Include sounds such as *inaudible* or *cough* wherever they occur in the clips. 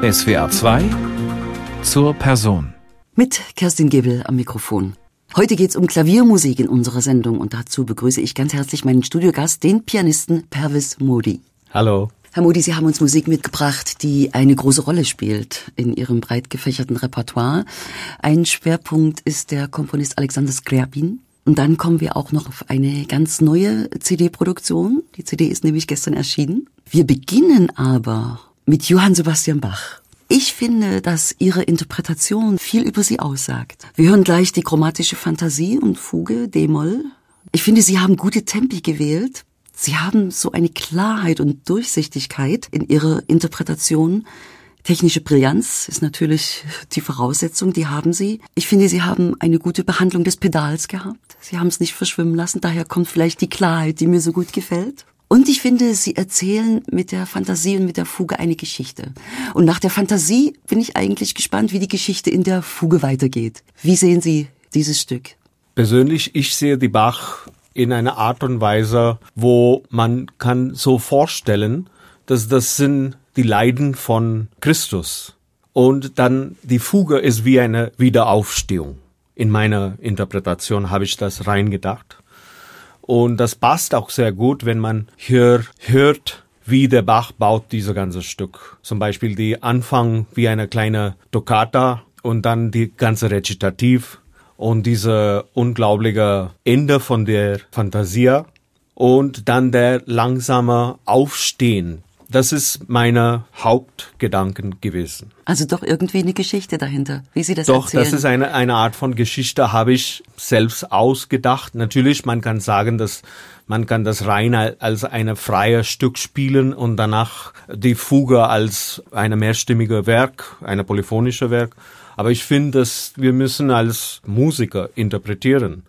SWR 2 zur Person. Mit Kerstin Gebel am Mikrofon. Heute geht's um Klaviermusik in unserer Sendung und dazu begrüße ich ganz herzlich meinen Studiogast, den Pianisten Pervis Modi. Hallo. Herr Modi, Sie haben uns Musik mitgebracht, die eine große Rolle spielt in Ihrem breit gefächerten Repertoire. Ein Schwerpunkt ist der Komponist Alexander Skryabin. Und dann kommen wir auch noch auf eine ganz neue CD-Produktion. Die CD ist nämlich gestern erschienen. Wir beginnen aber mit Johann Sebastian Bach. Ich finde, dass Ihre Interpretation viel über Sie aussagt. Wir hören gleich die chromatische Fantasie und Fuge, D-Moll. Ich finde, Sie haben gute Tempi gewählt. Sie haben so eine Klarheit und Durchsichtigkeit in Ihrer Interpretation. Technische Brillanz ist natürlich die Voraussetzung, die haben Sie. Ich finde, Sie haben eine gute Behandlung des Pedals gehabt. Sie haben es nicht verschwimmen lassen, daher kommt vielleicht die Klarheit, die mir so gut gefällt. Und ich finde, sie erzählen mit der Fantasie und mit der Fuge eine Geschichte. Und nach der Fantasie bin ich eigentlich gespannt, wie die Geschichte in der Fuge weitergeht. Wie sehen Sie dieses Stück? Persönlich, ich sehe die Bach in einer Art und Weise, wo man kann so vorstellen, dass das sind die Leiden von Christus. Und dann die Fuge ist wie eine Wiederaufstehung. In meiner Interpretation habe ich das reingedacht. Und das passt auch sehr gut, wenn man hier hört, wie der Bach baut dieses ganze Stück. Zum Beispiel die Anfang wie eine kleine Toccata und dann die ganze Rezitativ und diese unglaubliche Ende von der Fantasia und dann der langsame Aufstehen das ist meine Hauptgedanken gewesen. Also doch irgendwie eine Geschichte dahinter, wie Sie das doch, erzählen. Doch, das ist eine, eine Art von Geschichte, habe ich selbst ausgedacht. Natürlich, man kann sagen, dass man kann das rein als eine freie Stück spielen und danach die Fuge als eine mehrstimmige Werk, eine polyphonische Werk. Aber ich finde, dass wir müssen als Musiker interpretieren.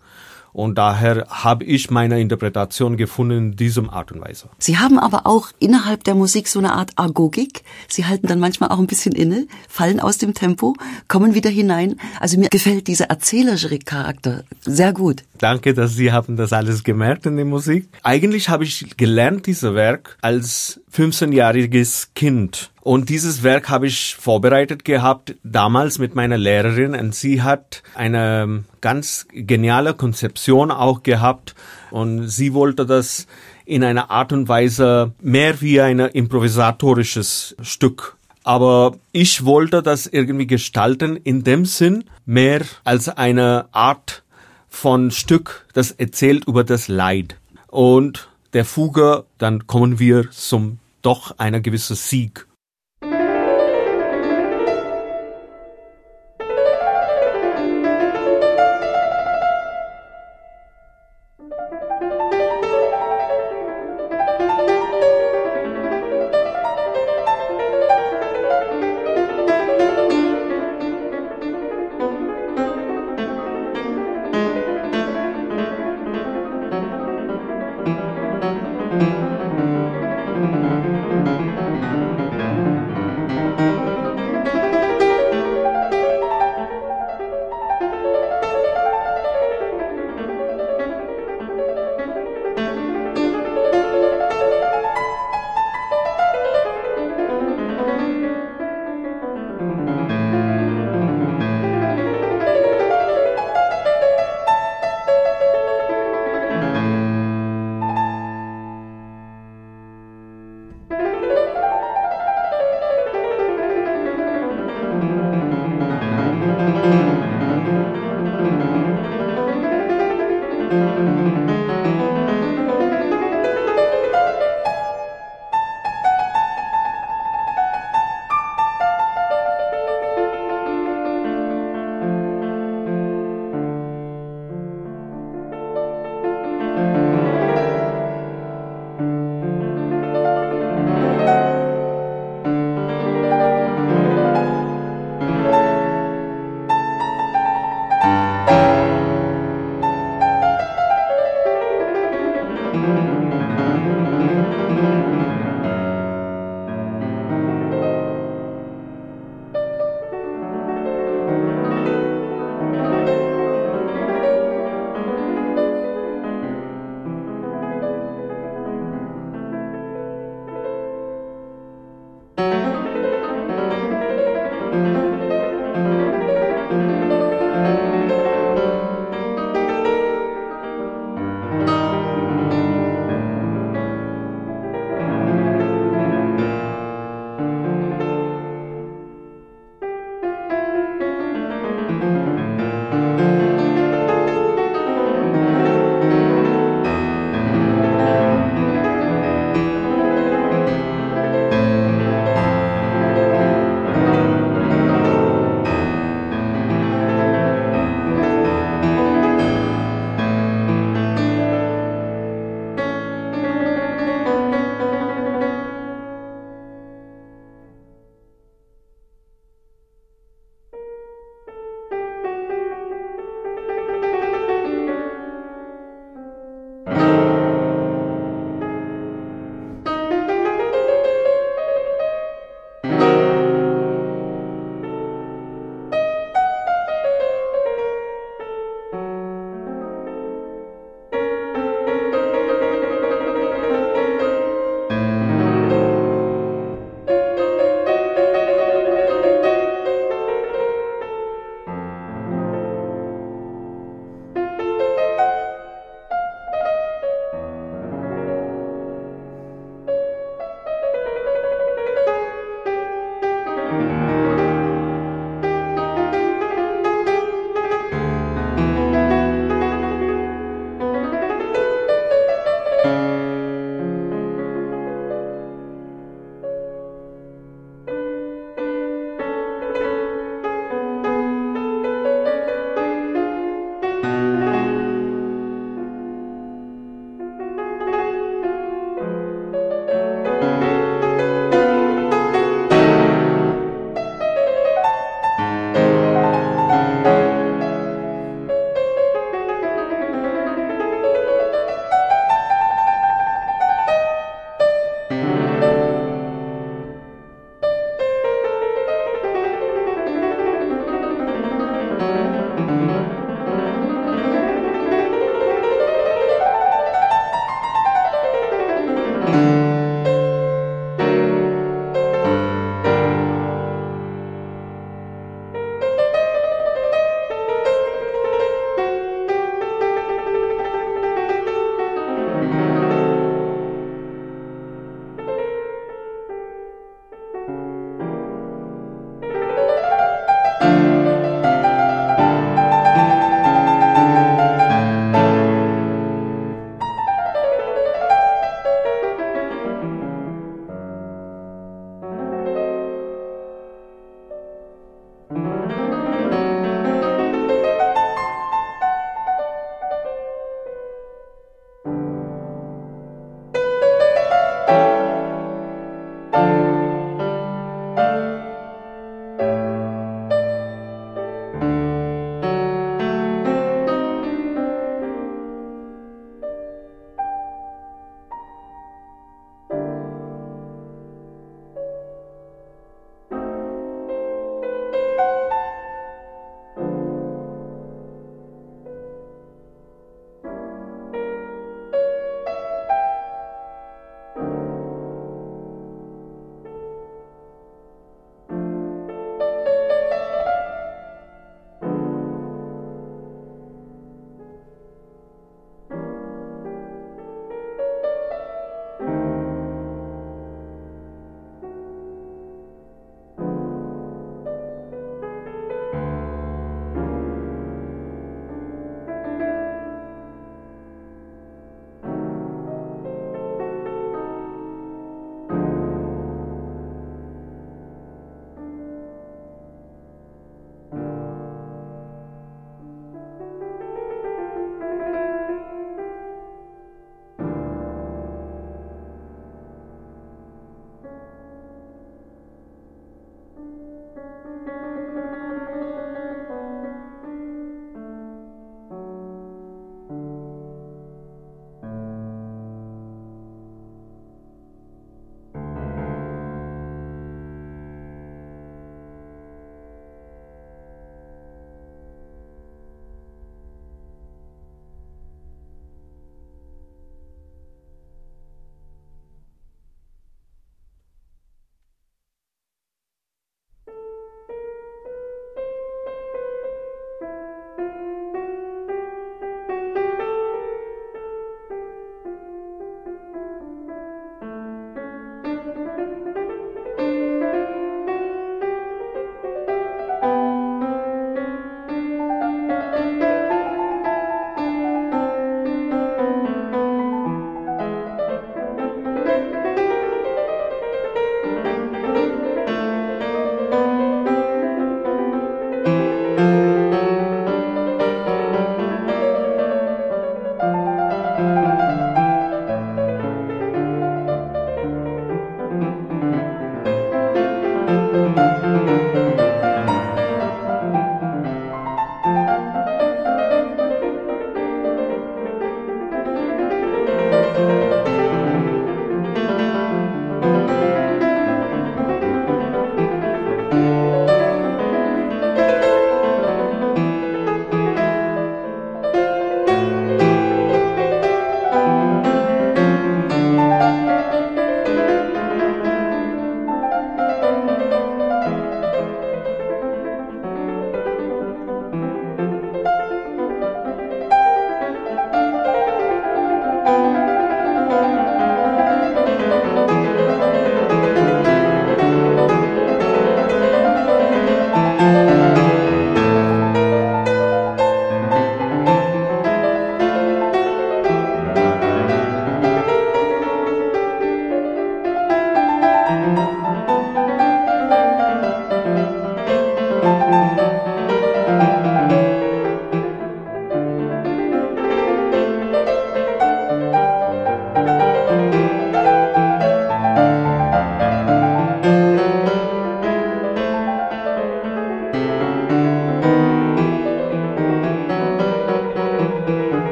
Und daher habe ich meine Interpretation gefunden in diesem Art und Weise. Sie haben aber auch innerhalb der Musik so eine Art Agogik. Sie halten dann manchmal auch ein bisschen inne, fallen aus dem Tempo, kommen wieder hinein. Also mir gefällt dieser erzählerische Charakter sehr gut. Danke, dass Sie haben das alles gemerkt in der Musik. Eigentlich habe ich gelernt, dieses Werk als 15-jähriges Kind. Und dieses Werk habe ich vorbereitet gehabt, damals mit meiner Lehrerin. Und sie hat eine ganz geniale Konzeption auch gehabt. Und sie wollte das in einer Art und Weise mehr wie ein improvisatorisches Stück aber ich wollte das irgendwie gestalten in dem Sinn mehr als eine Art von Stück, das erzählt über das Leid. Und der Fuge, dann kommen wir zum doch einer gewissen Sieg.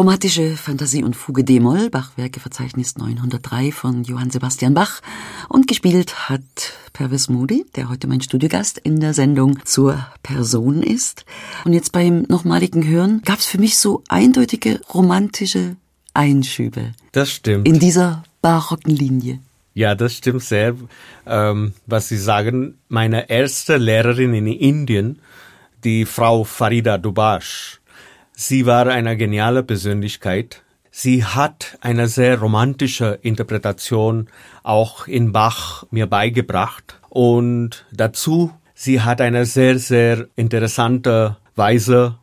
Chromatische Fantasie und Fuge D-Moll, Bachwerkeverzeichnis 903 von Johann Sebastian Bach und gespielt hat Pervis Moody, der heute mein Studiogast in der Sendung zur Person ist. Und jetzt beim nochmaligen Hören gab es für mich so eindeutige romantische Einschübe. Das stimmt. In dieser barocken Linie. Ja, das stimmt sehr. Ähm, was Sie sagen, meine erste Lehrerin in Indien, die Frau Farida Dubash, Sie war eine geniale Persönlichkeit. Sie hat eine sehr romantische Interpretation auch in Bach mir beigebracht. Und dazu, sie hat eine sehr, sehr interessante Weise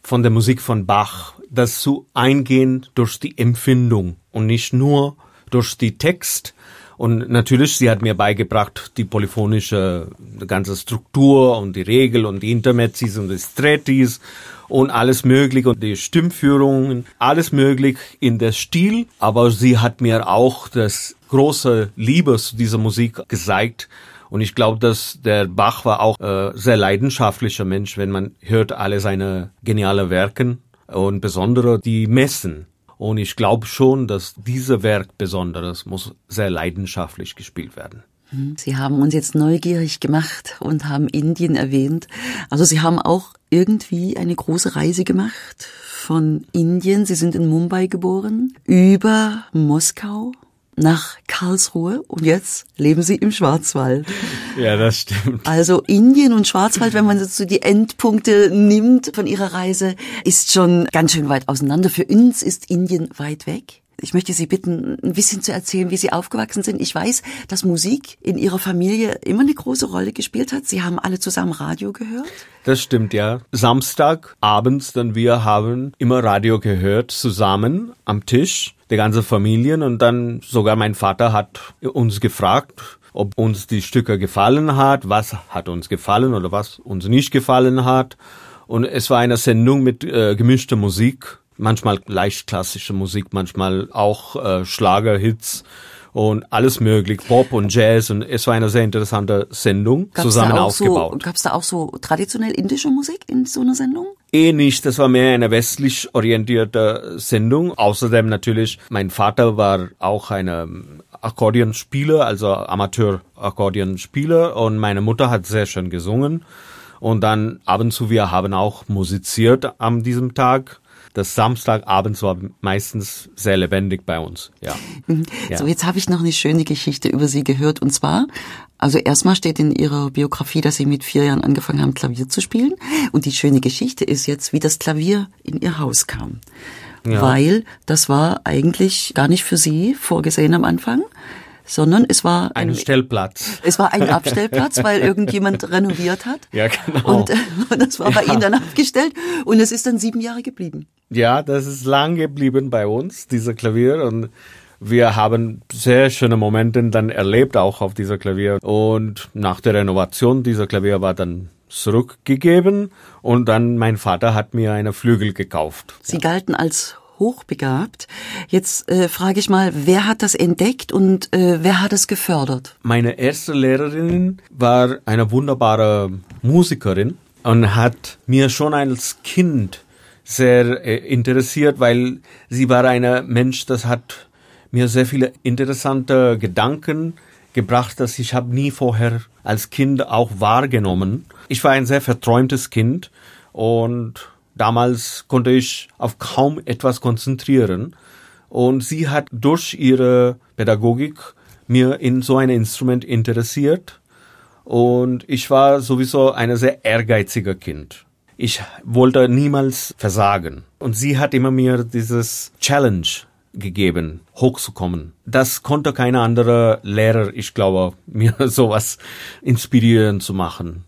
von der Musik von Bach, das zu eingehen durch die Empfindung und nicht nur durch die Text. Und natürlich, sie hat mir beigebracht, die polyphonische die ganze Struktur und die Regel und die Intermezzis und die Strettis und alles mögliche und die Stimmführungen, alles möglich in der Stil. Aber sie hat mir auch das große Liebe zu dieser Musik gezeigt Und ich glaube, dass der Bach war auch äh, sehr leidenschaftlicher Mensch, wenn man hört alle seine geniale Werken und besondere die Messen. Und ich glaube schon, dass dieser Werk besonderes muss sehr leidenschaftlich gespielt werden. Sie haben uns jetzt neugierig gemacht und haben Indien erwähnt. Also Sie haben auch irgendwie eine große Reise gemacht von Indien. Sie sind in Mumbai geboren, über Moskau nach Karlsruhe und jetzt leben sie im Schwarzwald. Ja, das stimmt. Also Indien und Schwarzwald, wenn man so die Endpunkte nimmt von ihrer Reise, ist schon ganz schön weit auseinander. Für uns ist Indien weit weg. Ich möchte Sie bitten, ein bisschen zu erzählen, wie Sie aufgewachsen sind. Ich weiß, dass Musik in Ihrer Familie immer eine große Rolle gespielt hat. Sie haben alle zusammen Radio gehört. Das stimmt, ja. Samstag abends, dann wir haben immer Radio gehört, zusammen am Tisch die ganze Familien und dann sogar mein Vater hat uns gefragt, ob uns die Stücke gefallen hat, was hat uns gefallen oder was uns nicht gefallen hat. Und es war eine Sendung mit äh, gemischter Musik, manchmal leicht klassische Musik, manchmal auch äh, Schlagerhits und alles möglich, Pop und Jazz und es war eine sehr interessante Sendung, Gab's zusammen aufgebaut. So, Gab es da auch so traditionell indische Musik in so einer Sendung? Eh nicht, das war mehr eine westlich orientierte Sendung. Außerdem natürlich, mein Vater war auch ein Akkordeonspieler, also Amateur-Akkordeonspieler und meine Mutter hat sehr schön gesungen. Und dann ab und zu, wir haben auch musiziert an diesem Tag das Samstagabend war meistens sehr lebendig bei uns. Ja. ja. So, jetzt habe ich noch eine schöne Geschichte über Sie gehört. Und zwar, also erstmal steht in Ihrer Biografie, dass Sie mit vier Jahren angefangen haben, Klavier zu spielen. Und die schöne Geschichte ist jetzt, wie das Klavier in Ihr Haus kam. Ja. Weil das war eigentlich gar nicht für Sie vorgesehen am Anfang sondern es war ein, ein Stellplatz. Es war ein Abstellplatz, weil *laughs* irgendjemand renoviert hat. Ja, genau. Und, äh, das war ja. bei Ihnen dann abgestellt und es ist dann sieben Jahre geblieben. Ja, das ist lang geblieben bei uns, dieser Klavier und wir haben sehr schöne Momente dann erlebt auch auf dieser Klavier und nach der Renovation dieser Klavier war dann zurückgegeben und dann mein Vater hat mir eine Flügel gekauft. Sie galten als hochbegabt. Jetzt äh, frage ich mal, wer hat das entdeckt und äh, wer hat es gefördert? Meine erste Lehrerin war eine wunderbare Musikerin und hat mir schon als Kind sehr äh, interessiert, weil sie war ein Mensch, das hat mir sehr viele interessante Gedanken gebracht, dass ich habe nie vorher als Kind auch wahrgenommen. Ich war ein sehr verträumtes Kind und Damals konnte ich auf kaum etwas konzentrieren. Und sie hat durch ihre Pädagogik mir in so ein Instrument interessiert. Und ich war sowieso ein sehr ehrgeiziger Kind. Ich wollte niemals versagen. Und sie hat immer mir dieses Challenge gegeben, hochzukommen. Das konnte keine andere Lehrer, ich glaube, *laughs* mir sowas inspirieren zu machen.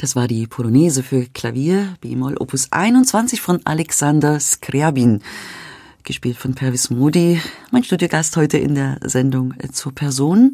Das war die Polonaise für Klavier, B-Moll Opus 21 von Alexander Skriabin, gespielt von Pervis Modi, mein Studiogast heute in der Sendung zur Person.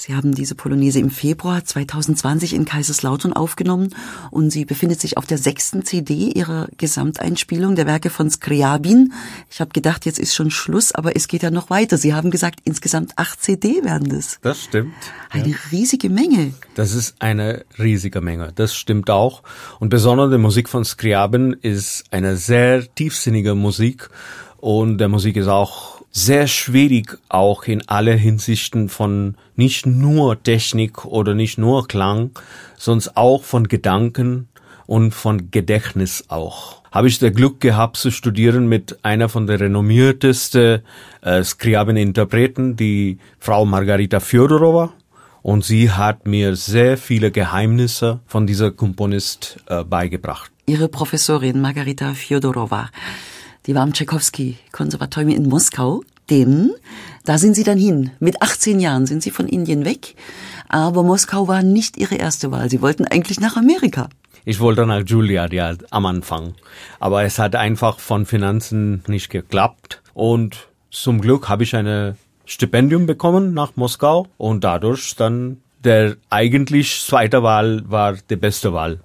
Sie haben diese Polonaise im Februar 2020 in Kaiserslautern aufgenommen und sie befindet sich auf der sechsten CD ihrer Gesamteinspielung der Werke von Skriabin. Ich habe gedacht, jetzt ist schon Schluss, aber es geht ja noch weiter. Sie haben gesagt, insgesamt acht CD werden das. Das stimmt. Eine ja. riesige Menge. Das ist eine riesige Menge. Das stimmt auch. Und besonders die Musik von Skriabin ist eine sehr tiefsinnige Musik und der Musik ist auch sehr schwierig auch in alle Hinsichten von nicht nur Technik oder nicht nur Klang, sondern auch von Gedanken und von Gedächtnis auch. Habe ich das Glück gehabt zu studieren mit einer von der renommiertesten äh, Skriabin-Interpreten, die Frau Margarita Fjodorova. Und sie hat mir sehr viele Geheimnisse von dieser Komponist äh, beigebracht. Ihre Professorin Margarita Fjodorova die war am Tchaikovsky-Konservatorium in Moskau, denn da sind sie dann hin. Mit 18 Jahren sind sie von Indien weg, aber Moskau war nicht ihre erste Wahl. Sie wollten eigentlich nach Amerika. Ich wollte nach Juilliard ja am Anfang, aber es hat einfach von Finanzen nicht geklappt und zum Glück habe ich eine Stipendium bekommen nach Moskau und dadurch dann der eigentlich zweite Wahl war die beste Wahl.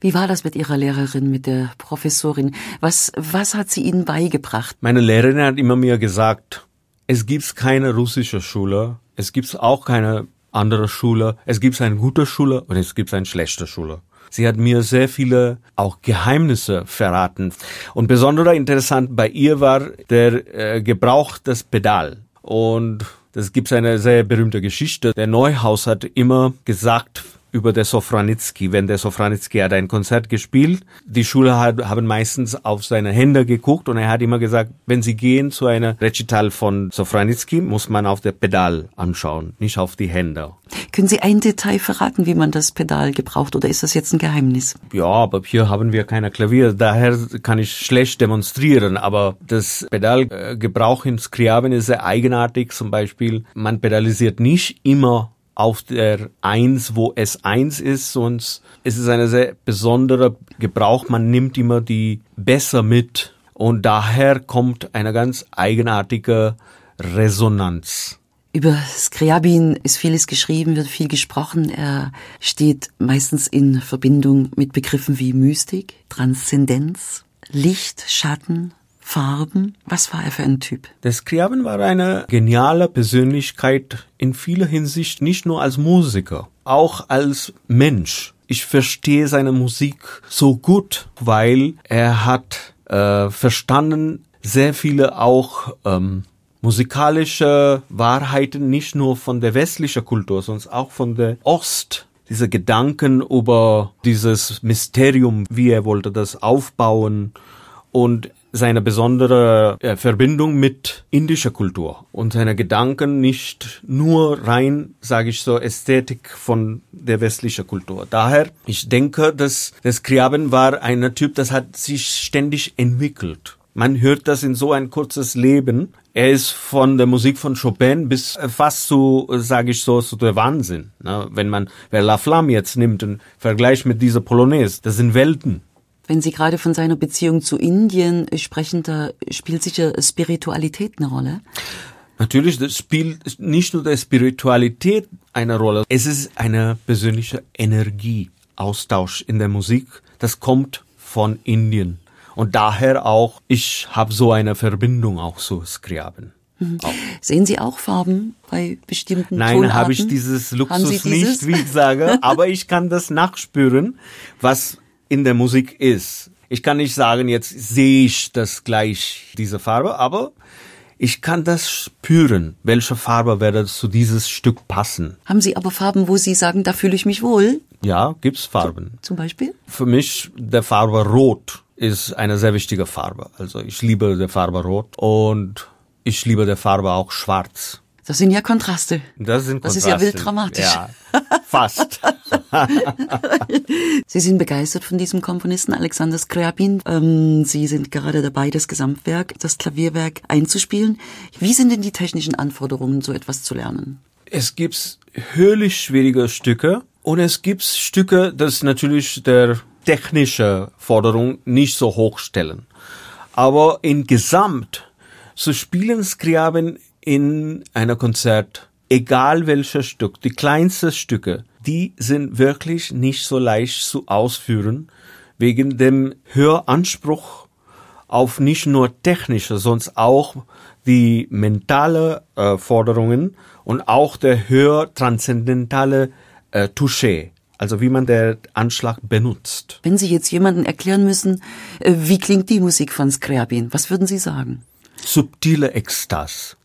Wie war das mit Ihrer Lehrerin, mit der Professorin? Was, was hat sie Ihnen beigebracht? Meine Lehrerin hat immer mir gesagt, es gibt keine russische Schule, es gibt auch keine andere Schule, es gibt eine gute Schule und es gibt eine schlechte Schule. Sie hat mir sehr viele auch Geheimnisse verraten. Und besonders interessant bei ihr war der äh, Gebrauch des Pedal. Und das gibt eine sehr berühmte Geschichte. Der Neuhaus hat immer gesagt, über der Sofranitzky. Wenn der Sofranitzky hat ein Konzert gespielt, die Schüler haben meistens auf seine Hände geguckt und er hat immer gesagt, wenn sie gehen zu einer Recital von Sofranitzky, muss man auf der Pedal anschauen, nicht auf die Hände. Können Sie ein Detail verraten, wie man das Pedal gebraucht oder ist das jetzt ein Geheimnis? Ja, aber hier haben wir keine Klavier, daher kann ich schlecht demonstrieren, aber das Pedalgebrauch in Skriabin ist sehr eigenartig, zum Beispiel, man pedalisiert nicht immer auf der Eins, wo es eins ist, sonst ist es eine sehr besondere Gebrauch. Man nimmt immer die besser mit und daher kommt eine ganz eigenartige Resonanz. Über Skriabin ist vieles geschrieben, wird viel gesprochen. Er steht meistens in Verbindung mit Begriffen wie Mystik, Transzendenz, Licht, Schatten, Farben? Was war er für ein Typ? Der Skriabin war eine geniale Persönlichkeit in vieler Hinsicht, nicht nur als Musiker, auch als Mensch. Ich verstehe seine Musik so gut, weil er hat äh, verstanden sehr viele auch ähm, musikalische Wahrheiten nicht nur von der westlichen Kultur, sondern auch von der Ost diese Gedanken über dieses Mysterium, wie er wollte das aufbauen und seine besondere äh, Verbindung mit indischer Kultur und seine Gedanken nicht nur rein, sage ich so, Ästhetik von der westlichen Kultur. Daher, ich denke, dass das Kriaben war ein Typ, das hat sich ständig entwickelt. Man hört das in so ein kurzes Leben. Er ist von der Musik von Chopin bis äh, fast zu, sage ich so, zu der Wahnsinn. Ne? Wenn man, La Flamme jetzt nimmt und vergleicht mit dieser Polonaise, das sind Welten. Wenn Sie gerade von seiner Beziehung zu Indien sprechen, da spielt sicher Spiritualität eine Rolle. Natürlich, das spielt nicht nur der Spiritualität eine Rolle. Es ist eine persönliche Energieaustausch in der Musik. Das kommt von Indien. Und daher auch, ich habe so eine Verbindung auch zu Skriabin. Mhm. Sehen Sie auch Farben bei bestimmten Nein, habe ich dieses Luxus nicht, wie ich sage, aber ich kann das nachspüren, was in der Musik ist. Ich kann nicht sagen, jetzt sehe ich das gleich, diese Farbe, aber ich kann das spüren, welche Farbe werde zu dieses Stück passen. Haben Sie aber Farben, wo Sie sagen, da fühle ich mich wohl? Ja, gibt's Farben. Zum Beispiel? Für mich der Farbe Rot ist eine sehr wichtige Farbe. Also ich liebe der Farbe Rot und ich liebe der Farbe auch Schwarz. Das sind ja Kontraste. Das sind Kontraste. Das ist ja wild dramatisch. Ja, fast. *laughs* Sie sind begeistert von diesem Komponisten Alexander Skriabin. Ähm, Sie sind gerade dabei, das Gesamtwerk, das Klavierwerk einzuspielen. Wie sind denn die technischen Anforderungen, so etwas zu lernen? Es gibt höllisch schwierige Stücke Und es gibt Stücke, das natürlich der technische Forderung nicht so hoch stellen. Aber in Gesamt, so spielen Skriabin in einer Konzert, egal welches Stück, die kleinsten Stücke, die sind wirklich nicht so leicht zu ausführen, wegen dem Höranspruch auf nicht nur technische, sondern auch die mentale äh, Forderungen und auch der höher transzendentale äh, Touché, also wie man der Anschlag benutzt. Wenn Sie jetzt jemanden erklären müssen, äh, wie klingt die Musik von Scriabin, was würden Sie sagen? Subtile Ekstase.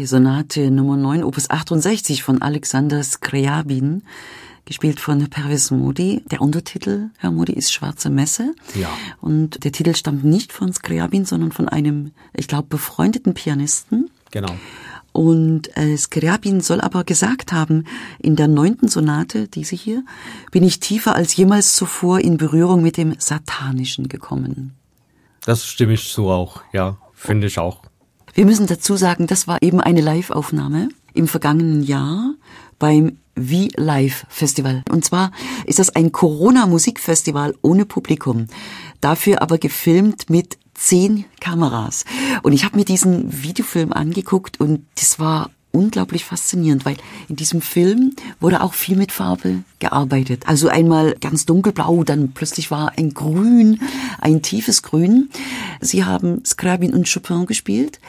Die Sonate Nummer 9, Opus 68 von Alexander Skriabin, gespielt von Pervis Modi. Der Untertitel, Herr Modi, ist Schwarze Messe. Ja. Und der Titel stammt nicht von Skriabin, sondern von einem, ich glaube, befreundeten Pianisten. Genau. Und äh, Skriabin soll aber gesagt haben, in der neunten Sonate, diese hier, bin ich tiefer als jemals zuvor in Berührung mit dem Satanischen gekommen. Das stimme ich so auch, ja, finde ich auch. Wir müssen dazu sagen, das war eben eine Live-Aufnahme im vergangenen Jahr beim V-Live Festival. Und zwar ist das ein Corona-Musikfestival ohne Publikum. Dafür aber gefilmt mit zehn Kameras. Und ich habe mir diesen Videofilm angeguckt und das war unglaublich faszinierend, weil in diesem Film wurde auch viel mit Farbe gearbeitet. Also einmal ganz dunkelblau, dann plötzlich war ein Grün, ein tiefes Grün. Sie haben Scriabin und Chopin gespielt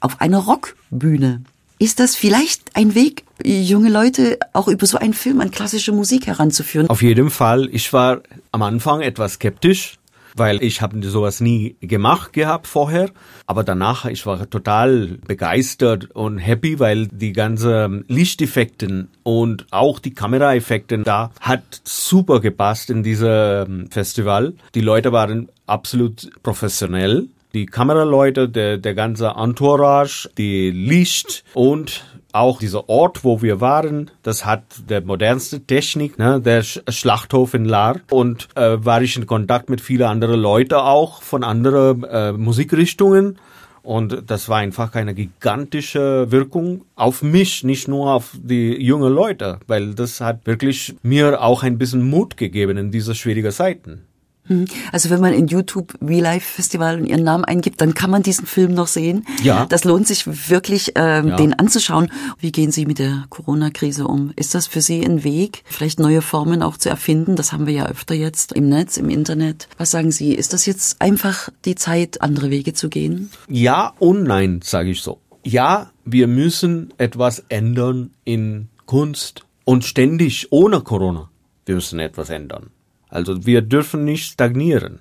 auf einer Rockbühne. Ist das vielleicht ein Weg, junge Leute auch über so einen Film an klassische Musik heranzuführen? Auf jeden Fall. Ich war am Anfang etwas skeptisch, weil ich habe sowas nie gemacht gehabt vorher. Aber danach, ich war total begeistert und happy, weil die ganze Lichteffekten und auch die Kameraeffekten da hat super gepasst in diesem Festival. Die Leute waren absolut professionell. Die Kameraleute, der, der ganze Entourage, die Licht und auch dieser Ort, wo wir waren, das hat der modernste Technik, ne, der Schlachthof in Lahr. Und äh, war ich in Kontakt mit vielen anderen Leuten auch von anderen äh, Musikrichtungen. Und das war einfach eine gigantische Wirkung auf mich, nicht nur auf die jungen Leute, weil das hat wirklich mir auch ein bisschen Mut gegeben in diese schwierigen Zeiten. Mhm. Also wenn man in YouTube Life Festival und ihren Namen eingibt, dann kann man diesen Film noch sehen. Ja. Das lohnt sich wirklich, ähm, Ja. den anzuschauen. Wie gehen Sie mit der Corona-Krise um? Ist das für Sie ein Weg, vielleicht neue Formen auch zu erfinden? Das haben wir ja öfter jetzt im Netz, im Internet. Was sagen Sie? Ist das jetzt einfach die Zeit, andere Wege zu gehen? Ja und nein, sage ich so. Ja, wir müssen etwas ändern in Kunst und ständig ohne Corona. Wir müssen etwas ändern. Also wir dürfen nicht stagnieren.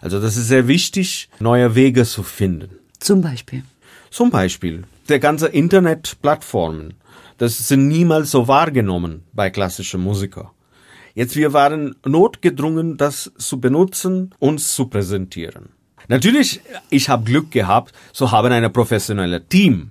Also das ist sehr wichtig, neue Wege zu finden. Zum Beispiel. Zum Beispiel der ganze Internetplattformen. Das sind niemals so wahrgenommen bei klassischen Musiker. Jetzt wir waren notgedrungen, das zu benutzen, uns zu präsentieren. Natürlich, ich habe Glück gehabt, so haben eine professionelle Team,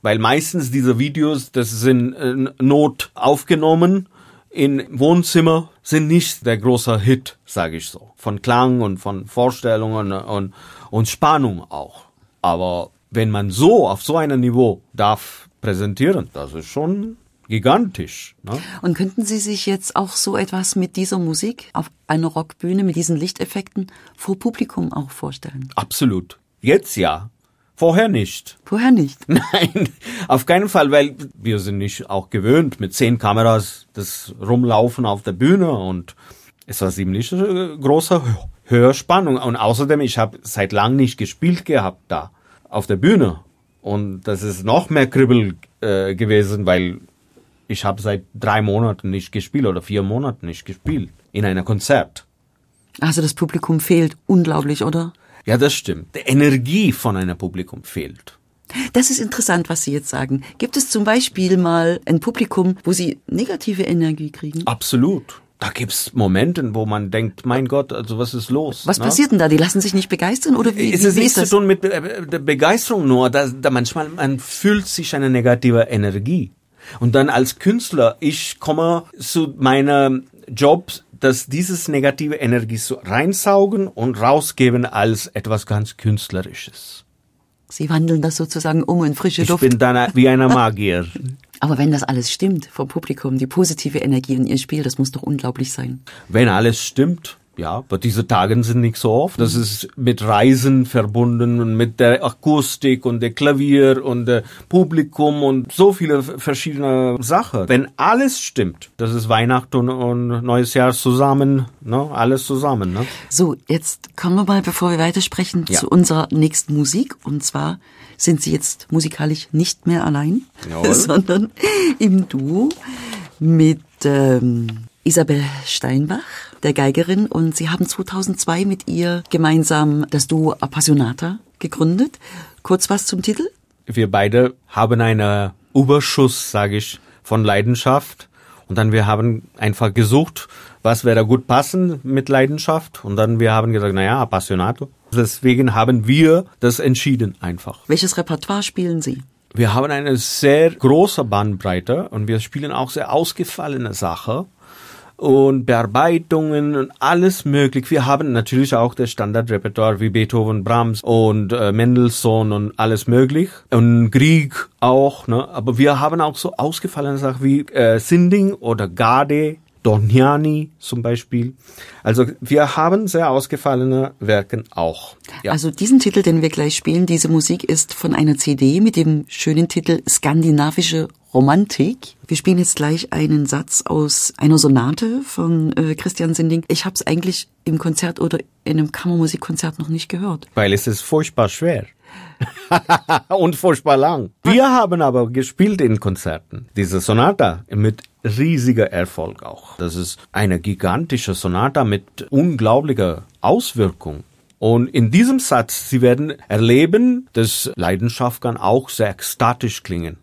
weil meistens diese Videos, das sind äh, Not aufgenommen in Wohnzimmer, sind nicht der große Hit, sage ich so, von Klang und von Vorstellungen und, und Spannung auch. Aber wenn man so auf so einem Niveau darf präsentieren, das ist schon gigantisch. Ne? Und könnten Sie sich jetzt auch so etwas mit dieser Musik auf einer Rockbühne, mit diesen Lichteffekten vor Publikum auch vorstellen? Absolut. Jetzt ja. Vorher nicht. Vorher nicht. *laughs* Nein, auf keinen Fall, weil wir sind nicht auch gewöhnt mit zehn Kameras das Rumlaufen auf der Bühne und es war ziemlich äh, große Hörspannung und außerdem ich habe seit lang nicht gespielt gehabt da auf der Bühne und das ist noch mehr Kribbel äh, gewesen, weil ich habe seit drei Monaten nicht gespielt oder vier Monaten nicht gespielt in einem Konzert. Also das Publikum fehlt unglaublich, oder? Ja, das stimmt. Die Energie von einem Publikum fehlt. Das ist interessant, was Sie jetzt sagen. Gibt es zum Beispiel mal ein Publikum, wo Sie negative Energie kriegen? Absolut. Da gibt's Momente, wo man denkt, mein Gott, also was ist los? Was ne? passiert denn da? Die lassen sich nicht begeistern oder wie, Es ist wie nichts zu das? tun mit Be Be- der Begeisterung nur, da, da manchmal man fühlt sich eine negative Energie. Und dann als Künstler, ich komme zu meinem Job, dass dieses negative Energie so reinsaugen und rausgeben als etwas ganz Künstlerisches. Sie wandeln das sozusagen um in frische Ich Luft. bin dann *laughs* wie ein Magier. Aber wenn das alles stimmt vom Publikum, die positive Energie in Ihr Spiel, das muss doch unglaublich sein. Wenn alles stimmt, ja, aber diese Tage sind nicht so oft. Das ist mit Reisen verbunden und mit der Akustik und der Klavier und der Publikum und so viele verschiedene Sachen. Wenn alles stimmt, das ist Weihnachten und, und neues Jahr zusammen, ne, alles zusammen, ne? So, jetzt kommen wir mal, bevor wir weitersprechen, Ja. zu unserer nächsten Musik. Und zwar sind Sie jetzt musikalisch nicht mehr allein, Jawohl. *laughs* sondern im Duo mit ähm, Isabel Steinbach, der Geigerin. Und Sie haben 2002 mit ihr gemeinsam das Duo Appassionata gegründet. Kurz was zum Titel? Wir beide haben einen Überschuss, sage ich, von Leidenschaft. Und dann wir haben einfach gesucht, was wäre gut passen mit Leidenschaft. Und dann wir haben gesagt, naja, Appassionato. Deswegen haben wir das entschieden einfach. Welches Repertoire spielen Sie? Wir haben eine sehr große Bandbreite und wir spielen auch sehr ausgefallene Sachen und Bearbeitungen und alles möglich. Wir haben natürlich auch das Standardrepertoire wie Beethoven, Brahms und äh, Mendelssohn und alles möglich und Grieg auch. Ne? Aber wir haben auch so ausgefallene Sachen wie äh, Sinding oder Gade, Dorniani zum Beispiel. Also wir haben sehr ausgefallene Werken auch. Ja. Also diesen Titel, den wir gleich spielen, diese Musik ist von einer CD mit dem schönen Titel Skandinavische Romantik. Wir spielen jetzt gleich einen Satz aus einer Sonate von äh, Christian Sinding. Ich habe es eigentlich im Konzert oder in einem Kammermusikkonzert noch nicht gehört. Weil es ist furchtbar schwer. *laughs* und furchtbar lang. Wir haben aber gespielt in Konzerten. Diese Sonata mit riesiger Erfolg auch. Das ist eine gigantische Sonata mit unglaublicher Auswirkung. Und in diesem Satz, Sie werden erleben, dass Leidenschaft kann auch sehr ekstatisch klingen.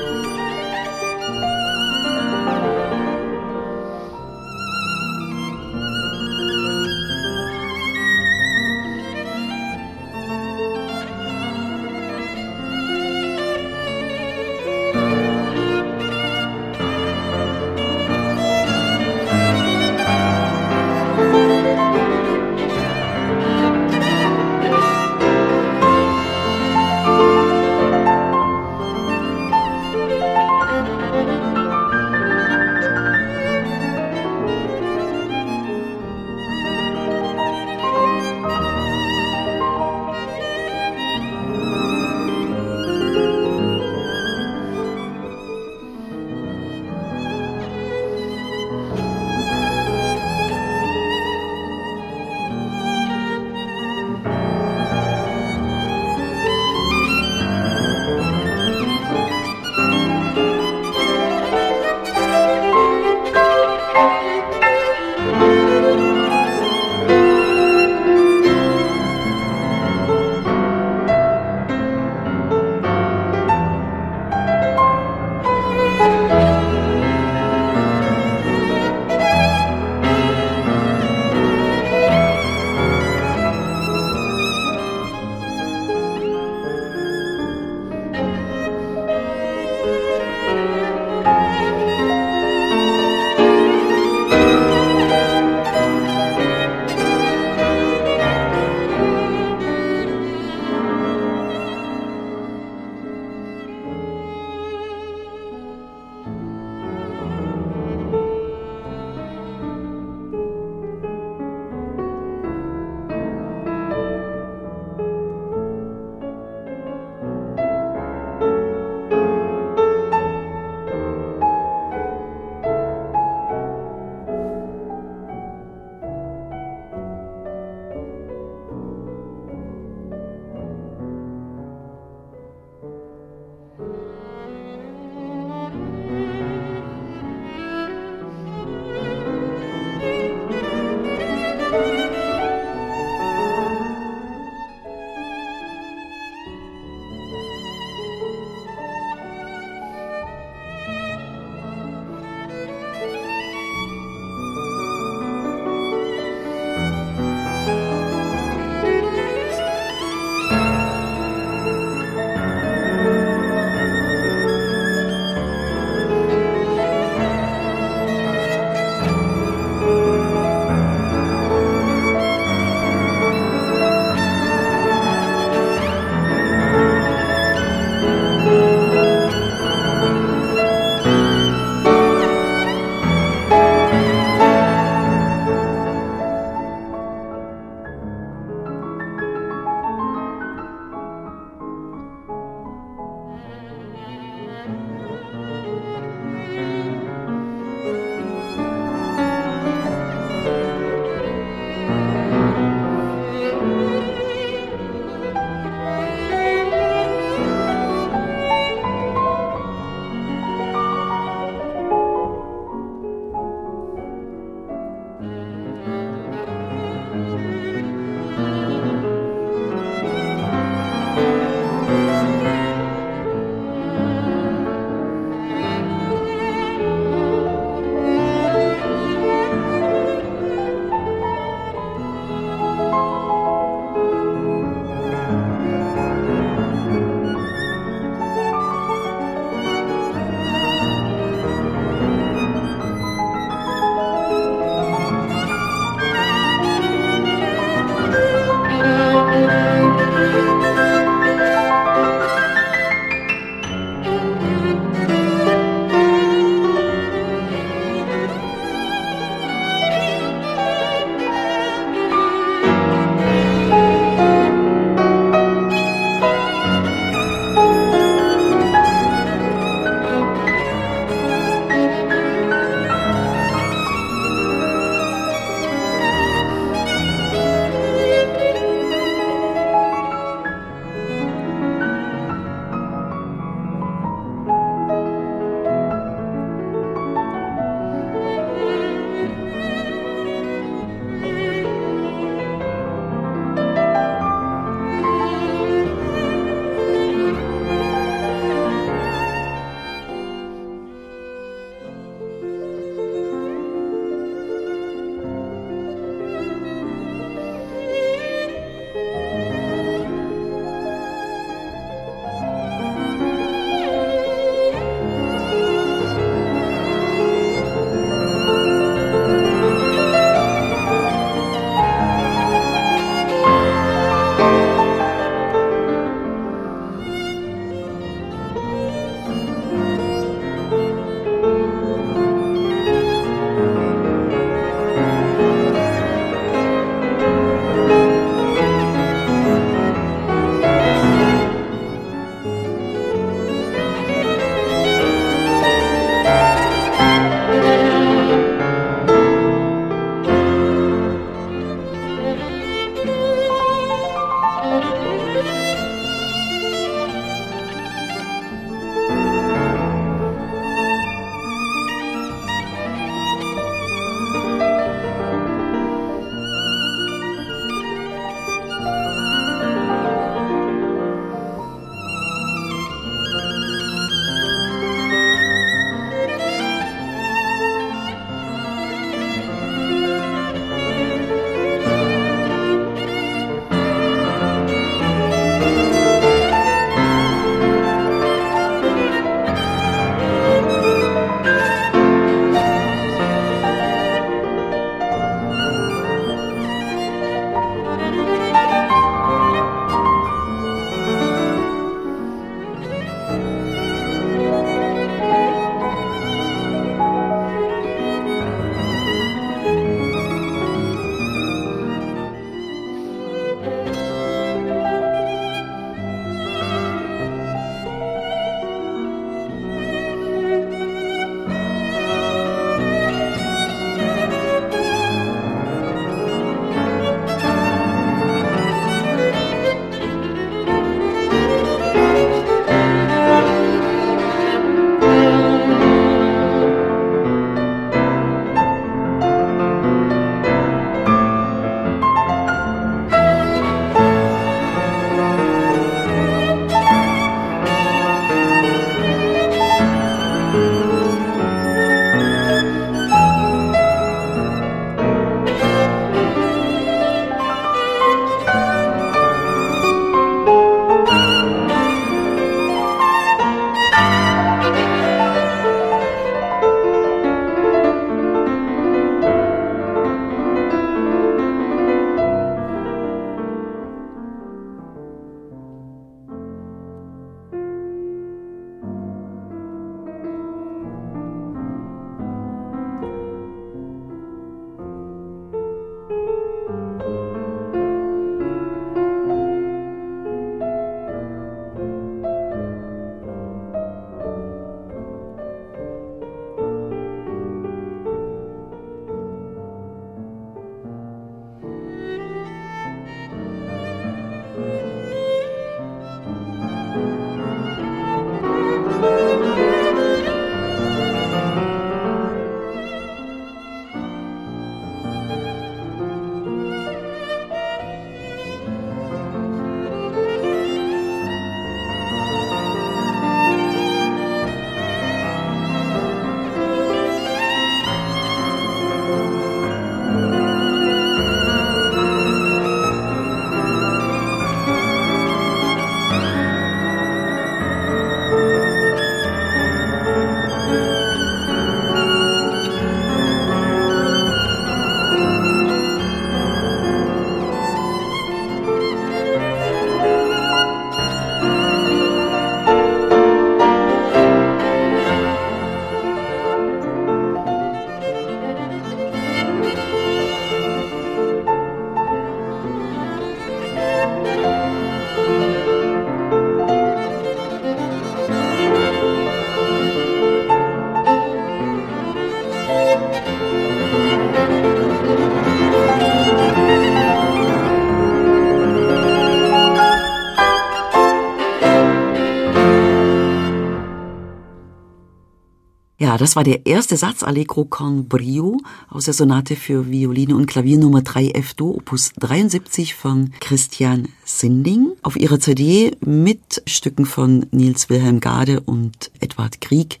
Ja, das war der erste Satz Allegro con Brio aus der Sonate für Violine und Klavier Nummer 3 F-Do, Opus 73 von Christian Sinding. Auf ihrer CD mit Stücken von Nils Wilhelm Gade und Edward Krieg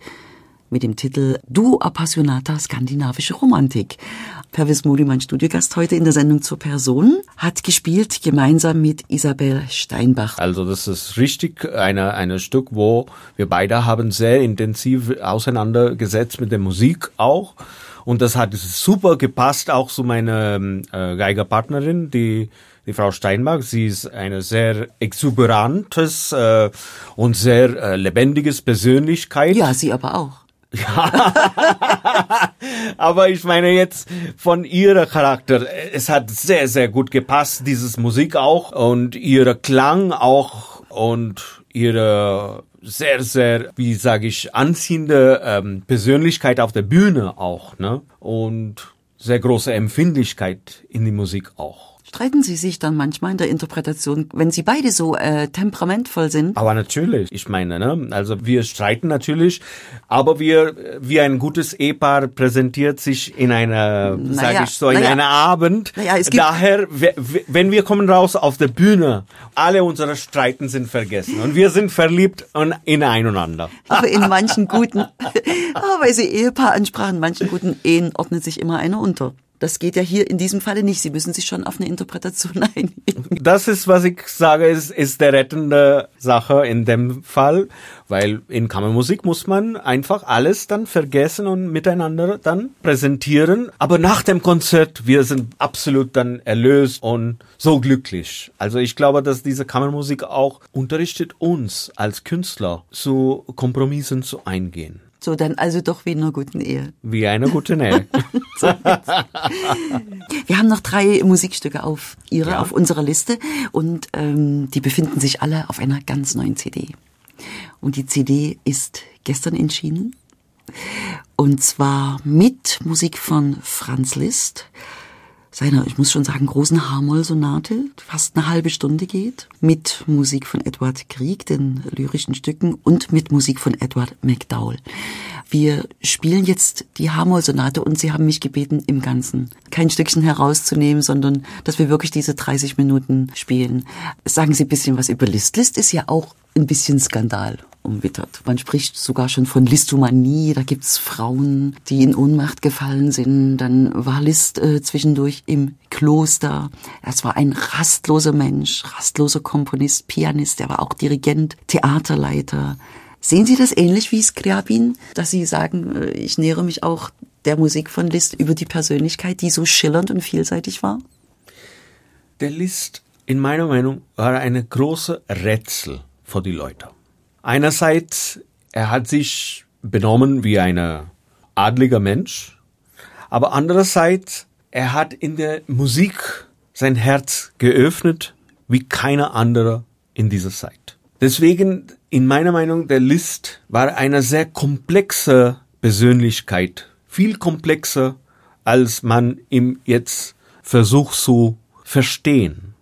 mit dem Titel Duo Appassionata Skandinavische Romantik. Pervis Modi, mein Studiogast heute in der Sendung zur Person, hat gespielt gemeinsam mit Isabel Steinbach. Also das ist richtig eine, eine Stück, wo wir beide haben sehr intensiv auseinandergesetzt mit der Musik auch. Und das hat super gepasst, auch zu meiner äh, Geigerpartnerin, die die Frau Steinbach. Sie ist eine sehr exuberantes äh, und sehr äh, lebendiges Persönlichkeit. Ja, sie aber auch. Ja. *laughs* Aber ich meine jetzt von ihrer Charakter. Es hat sehr, sehr gut gepasst, dieses Musik auch und ihre Klang auch und ihre sehr, sehr, wie sage ich, anziehende ähm, Persönlichkeit auf der Bühne auch, ne? Und sehr große Empfindlichkeit in die Musik auch streiten Sie sich dann manchmal in der Interpretation, wenn Sie beide so äh, temperamentvoll sind? Aber natürlich, ich meine, ne? also wir streiten natürlich, aber wir, wie ein gutes Ehepaar präsentiert sich in einer, naja, sage ich so, in naja, einer Abend. Naja, es gibt Daher, wenn wir kommen raus auf der Bühne, alle unsere Streiten sind vergessen und wir sind verliebt ineinander. Aber in manchen guten, *laughs* weil Sie Ehepaar ansprachen, in manchen guten Ehen ordnet sich immer einer unter. Das geht ja hier in diesem Falle nicht. Sie müssen sich schon auf eine Interpretation *laughs* einigen. Das ist, was ich sage, ist, ist der rettende Sache in dem Fall, weil in Kammermusik muss man einfach alles dann vergessen und miteinander dann präsentieren. Aber nach dem Konzert, wir sind absolut dann erlöst und so glücklich. Also ich glaube, dass diese Kammermusik auch unterrichtet uns als Künstler zu Kompromissen zu eingehen. So, dann also doch wie in einer guten Ehe. Wie eine gute Ehe. *laughs* so, Wir haben noch drei Musikstücke auf ihrer, ja. auf unserer Liste und ähm, die befinden sich alle auf einer ganz neuen CD. Und die CD ist gestern entschieden. Und zwar mit Musik von Franz Liszt seiner, ich muss schon sagen, großen H-Moll-Sonate, fast eine halbe Stunde geht, mit Musik von Edward Krieg, den lyrischen Stücken, und mit Musik von Edward McDowell. Wir spielen jetzt die H-Moll-Sonate und Sie haben mich gebeten, im Ganzen kein Stückchen herauszunehmen, sondern dass wir wirklich diese 30 Minuten spielen. Sagen Sie ein bisschen was über List. List ist ja auch ein bisschen Skandal umwittert. Man spricht sogar schon von Listomanie. Da gibt's Frauen, die in Ohnmacht gefallen sind. Dann war List äh, zwischendurch im Kloster. Es war ein rastloser Mensch, rastloser Komponist, Pianist. Er war auch Dirigent, Theaterleiter. Sehen Sie das ähnlich wie Skriabin, dass Sie sagen, äh, ich nähere mich auch der Musik von Liszt über die Persönlichkeit, die so schillernd und vielseitig war? Der Liszt, in meiner Meinung, war eine große Rätsel für die Leute. Einerseits, er hat sich benommen wie ein adliger Mensch, aber andererseits, er hat in der Musik sein Herz geöffnet wie keiner andere in dieser Zeit. Deswegen, in meiner Meinung, der Liszt war eine sehr komplexe Persönlichkeit, viel komplexer, als man ihm jetzt versucht zu verstehen.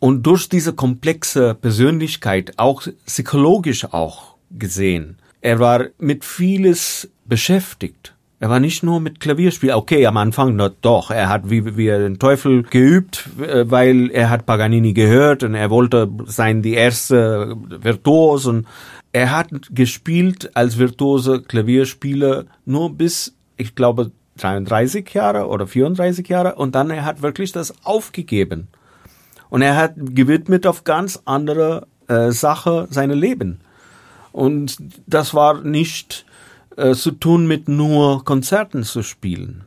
Und durch diese komplexe Persönlichkeit, auch psychologisch auch gesehen, er war mit vieles beschäftigt. Er war nicht nur mit Klavierspiel. Okay, am Anfang not, doch. Er hat wie, wie er den Teufel geübt, äh, weil er hat Paganini gehört und er wollte sein die erste Virtuos und er hat gespielt als virtuose Klavierspieler nur bis, ich glaube, 33 Jahre oder 34 Jahre und dann er hat wirklich das aufgegeben. Und er hat gewidmet auf ganz andere äh, Sache seine Leben. Und das war nicht äh, zu tun mit nur Konzerten zu spielen.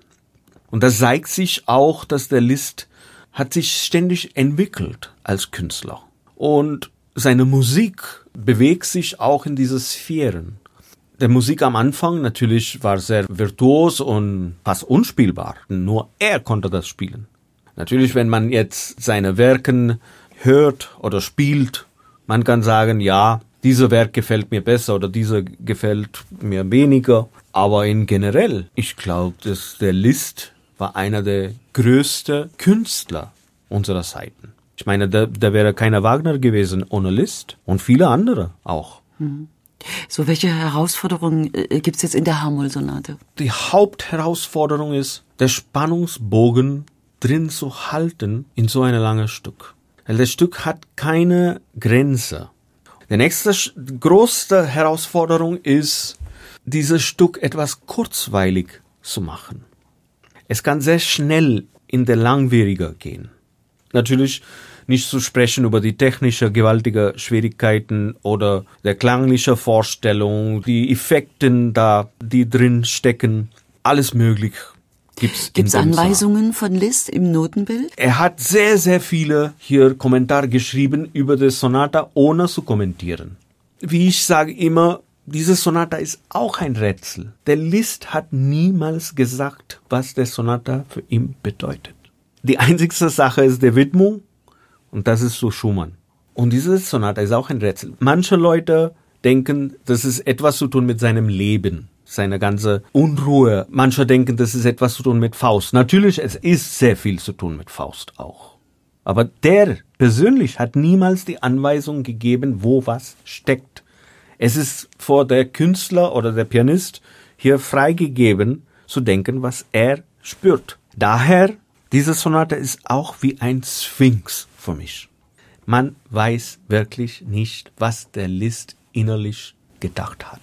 Und das zeigt sich auch, dass der List hat sich ständig entwickelt als Künstler. Und seine Musik bewegt sich auch in diese Sphären. Der Musik am Anfang natürlich war sehr virtuos und fast unspielbar. Nur er konnte das spielen. Natürlich, wenn man jetzt seine Werken hört oder spielt, man kann sagen, ja, dieser Werk gefällt mir besser oder dieser gefällt mir weniger. Aber in generell, ich glaube, dass der Liszt war einer der größten Künstler unserer Zeiten. Ich meine, da, da wäre keiner Wagner gewesen ohne Liszt und viele andere auch. Mhm. So, welche Herausforderungen äh, gibt's jetzt in der Hamoll-Sonate? Die Hauptherausforderung ist, der Spannungsbogen drin zu halten in so einem langen Stück. Weil das Stück hat keine Grenze. Die nächste größte Herausforderung ist, dieses Stück etwas kurzweilig zu machen. Es kann sehr schnell in der Langwierige gehen. Natürlich nicht zu sprechen über die technische gewaltige Schwierigkeiten oder der klangliche Vorstellung, die Effekten da, die drin stecken, alles möglich gibt's. Gibt's Anweisungen von Liszt im Notenbild? Er hat sehr, sehr viele hier Kommentare geschrieben über das Sonata, ohne zu kommentieren. Wie ich sage immer, diese Sonata ist auch ein Rätsel. Der Liszt hat niemals gesagt, was der Sonata für ihn bedeutet. Die einzigste Sache ist der Widmung und das ist so Schumann. Und diese Sonata ist auch ein Rätsel. Manche Leute denken, das ist etwas zu tun mit seinem Leben, seine ganze Unruhe. Manche denken, das ist etwas zu tun mit Faust. Natürlich, es ist sehr viel zu tun mit Faust auch. Aber der persönlich hat niemals die Anweisung gegeben, wo was steckt. Es ist vor der Künstler oder der Pianist hier freigegeben zu denken, was er spürt. Daher diese Sonate ist auch wie ein Sphinx für mich. Man weiß wirklich nicht, was der Liszt innerlich gedacht hat.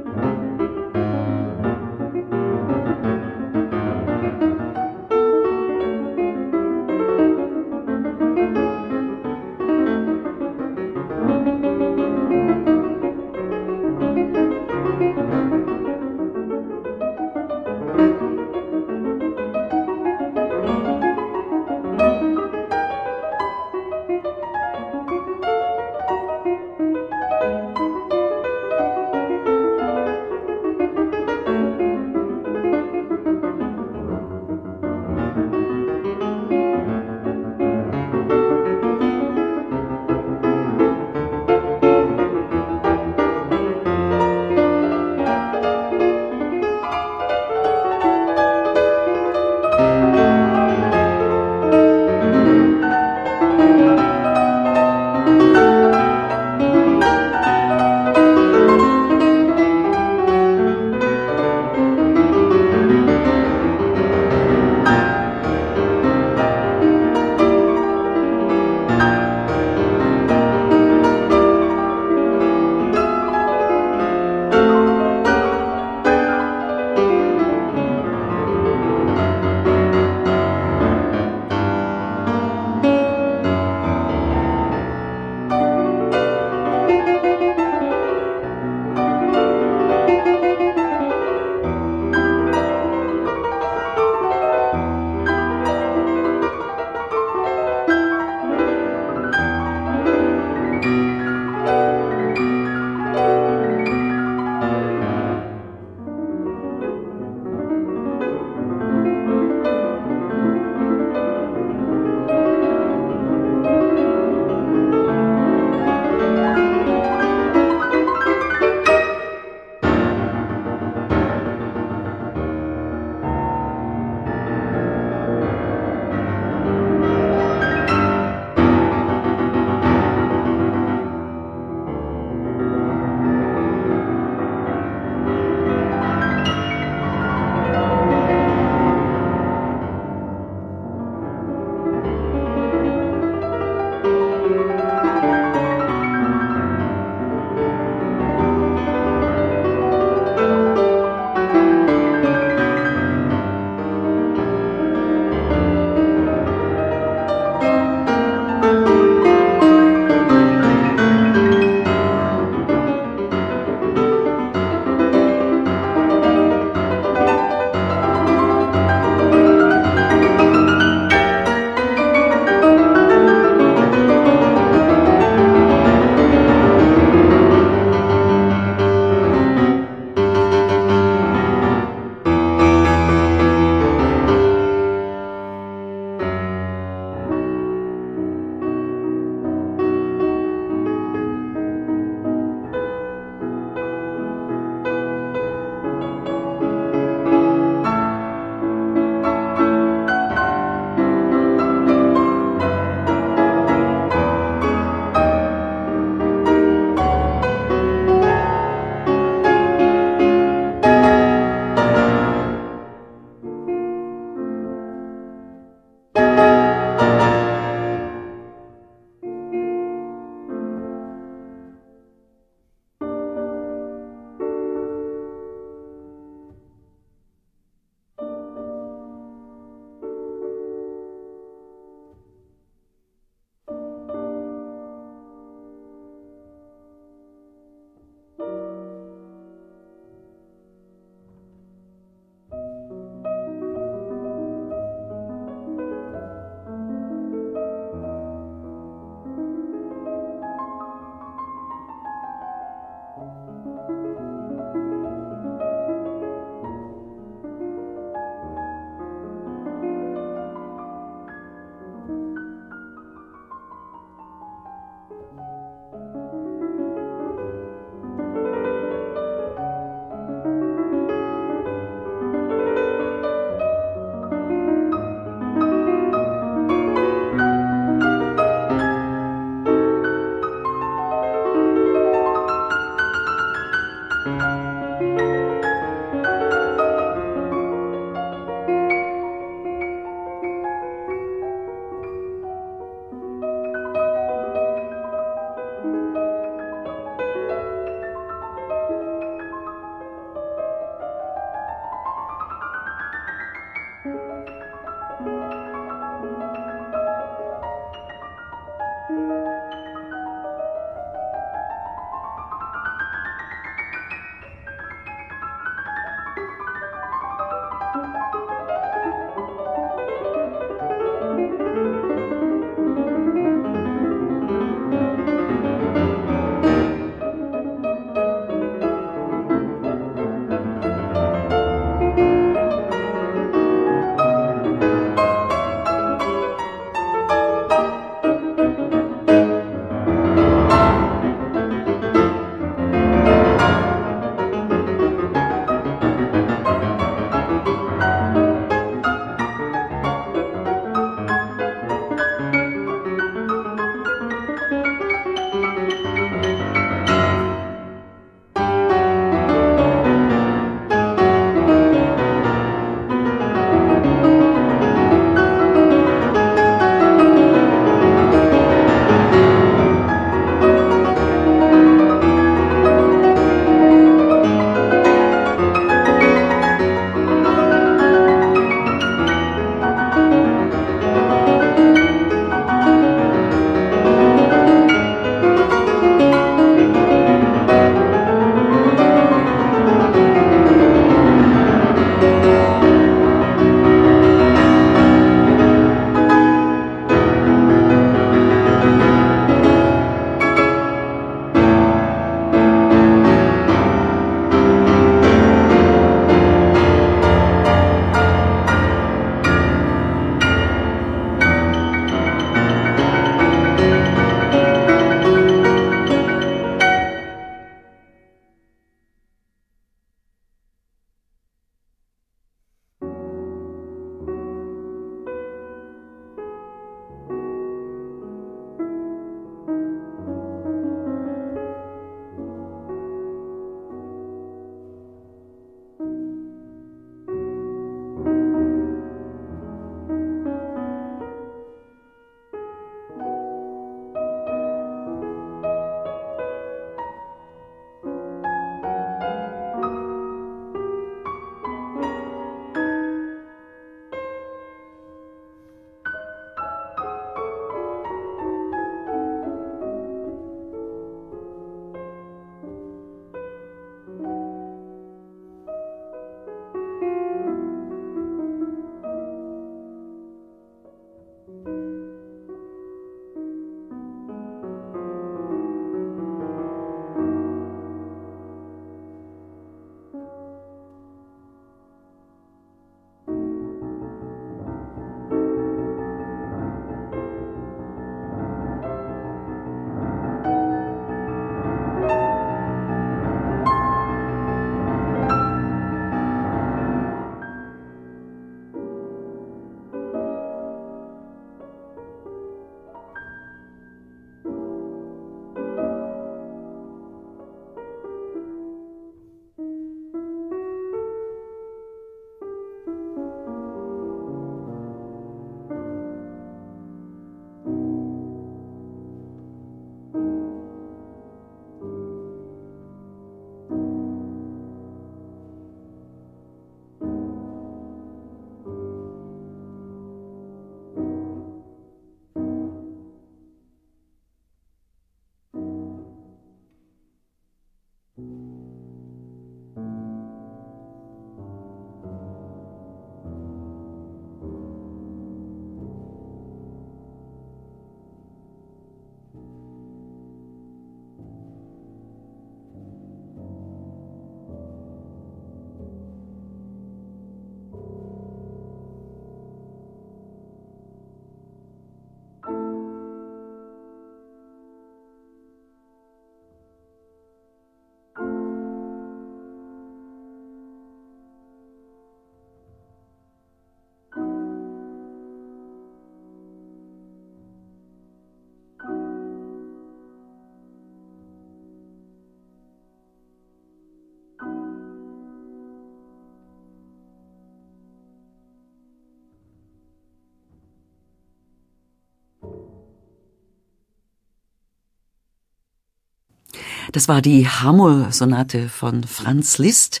Das war die Hammer-Sonate von Franz Liszt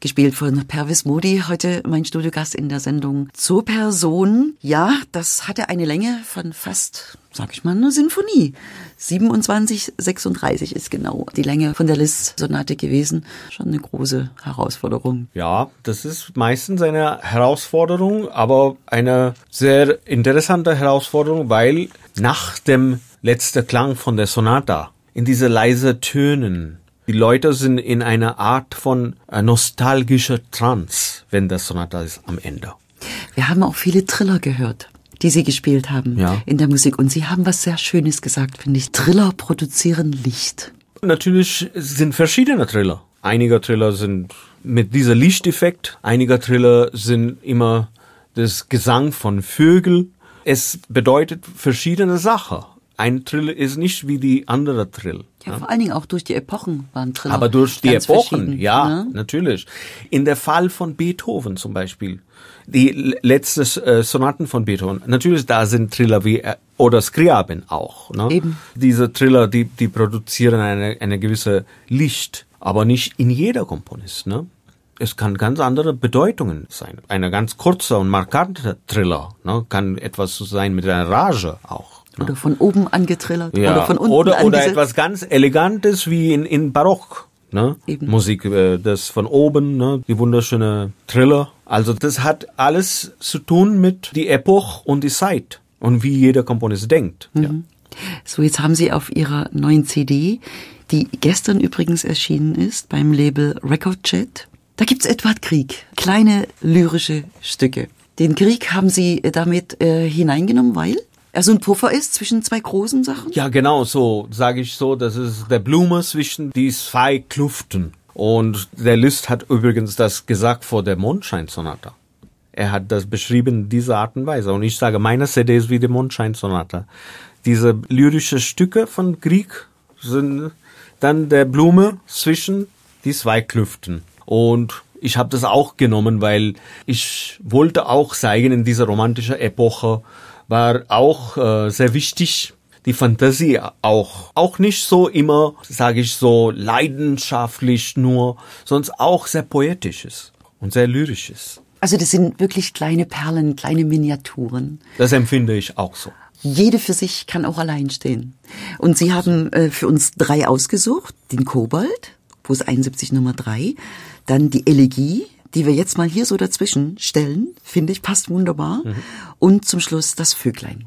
gespielt von Pervis Modi, heute mein Studiogast in der Sendung zur Person. Ja, das hatte eine Länge von fast, sag ich mal, einer Sinfonie. 27, 36 ist genau die Länge von der Liszt-Sonate gewesen. Schon eine große Herausforderung. Ja, das ist meistens eine Herausforderung, aber eine sehr interessante Herausforderung, weil nach dem letzten Klang von der Sonata in diese leise Tönen die Leute sind in einer Art von äh, nostalgischer Trance, wenn das Sonata ist am Ende. Wir haben auch viele Triller gehört, die Sie gespielt haben ja. in der Musik. Und Sie haben was sehr Schönes gesagt, finde ich. Triller produzieren Licht. Natürlich sind verschiedene Triller. Einige Triller sind mit dieser Lichteffekt, einige Triller sind immer das Gesang von Vögel. Es bedeutet verschiedene Sachen ein Trill ist nicht wie die andere Trill. Ja, ja, vor allen Dingen auch durch die Epochen waren Triller. Aber durch die Epochen, ja, ja, natürlich. In der Fall von Beethoven zum Beispiel, die letzte äh, Sonaten von Beethoven, natürlich da sind Triller wie äh, oder Skriabin auch. Ne? Eben. Diese Triller, die die produzieren eine eine gewisse Licht, aber nicht in jeder Komponist. Ne? es kann ganz andere Bedeutungen sein. Eine ganz kurze und markante Triller ne, kann etwas sein mit einer Rage auch. Oder von oben angetrillert ja. oder von unten Oder, oder etwas ganz Elegantes wie in, in Barock. Ne? Eben. Musik, äh, das von oben, ne? die wunderschöne Triller. Also das hat alles zu tun mit die Epoche und die Zeit und wie jeder Komponist denkt. Mhm. Ja. So, jetzt haben Sie auf Ihrer neuen CD, die gestern übrigens erschienen ist beim Label Record Chat, da gibt's Edward Krieg, kleine lyrische Stücke. Den Krieg haben Sie damit äh, hineingenommen, weil? Er so ein Puffer ist zwischen zwei großen Sachen? Ja, genau so, sage ich so. Das ist der Blume zwischen die zwei Kluften. Und der List hat übrigens das gesagt vor der Mondscheinsonata. Er hat das beschrieben in dieser Art und Weise. Und ich sage, meine CD ist wie die Mondscheinsonata. Diese lyrische Stücke von Grieg sind dann der Blume zwischen die zwei Klüften. Und ich habe das auch genommen, weil ich wollte auch zeigen in dieser romantischen Epoche, war auch äh, sehr wichtig. Die Fantasie auch. Auch nicht so immer, sage ich so, leidenschaftlich nur, sondern auch sehr poetisches und sehr lyrisches. Also das sind wirklich kleine Perlen, kleine Miniaturen. Das empfinde ich auch so. Jede für sich kann auch allein stehen. Und Sie haben äh, für uns drei ausgesucht. Den Kobold, Bus 71 Nummer drei, dann die Elegie, die wir jetzt mal hier so dazwischen stellen, finde ich, passt wunderbar. Mhm. Und zum Schluss das Vöglein.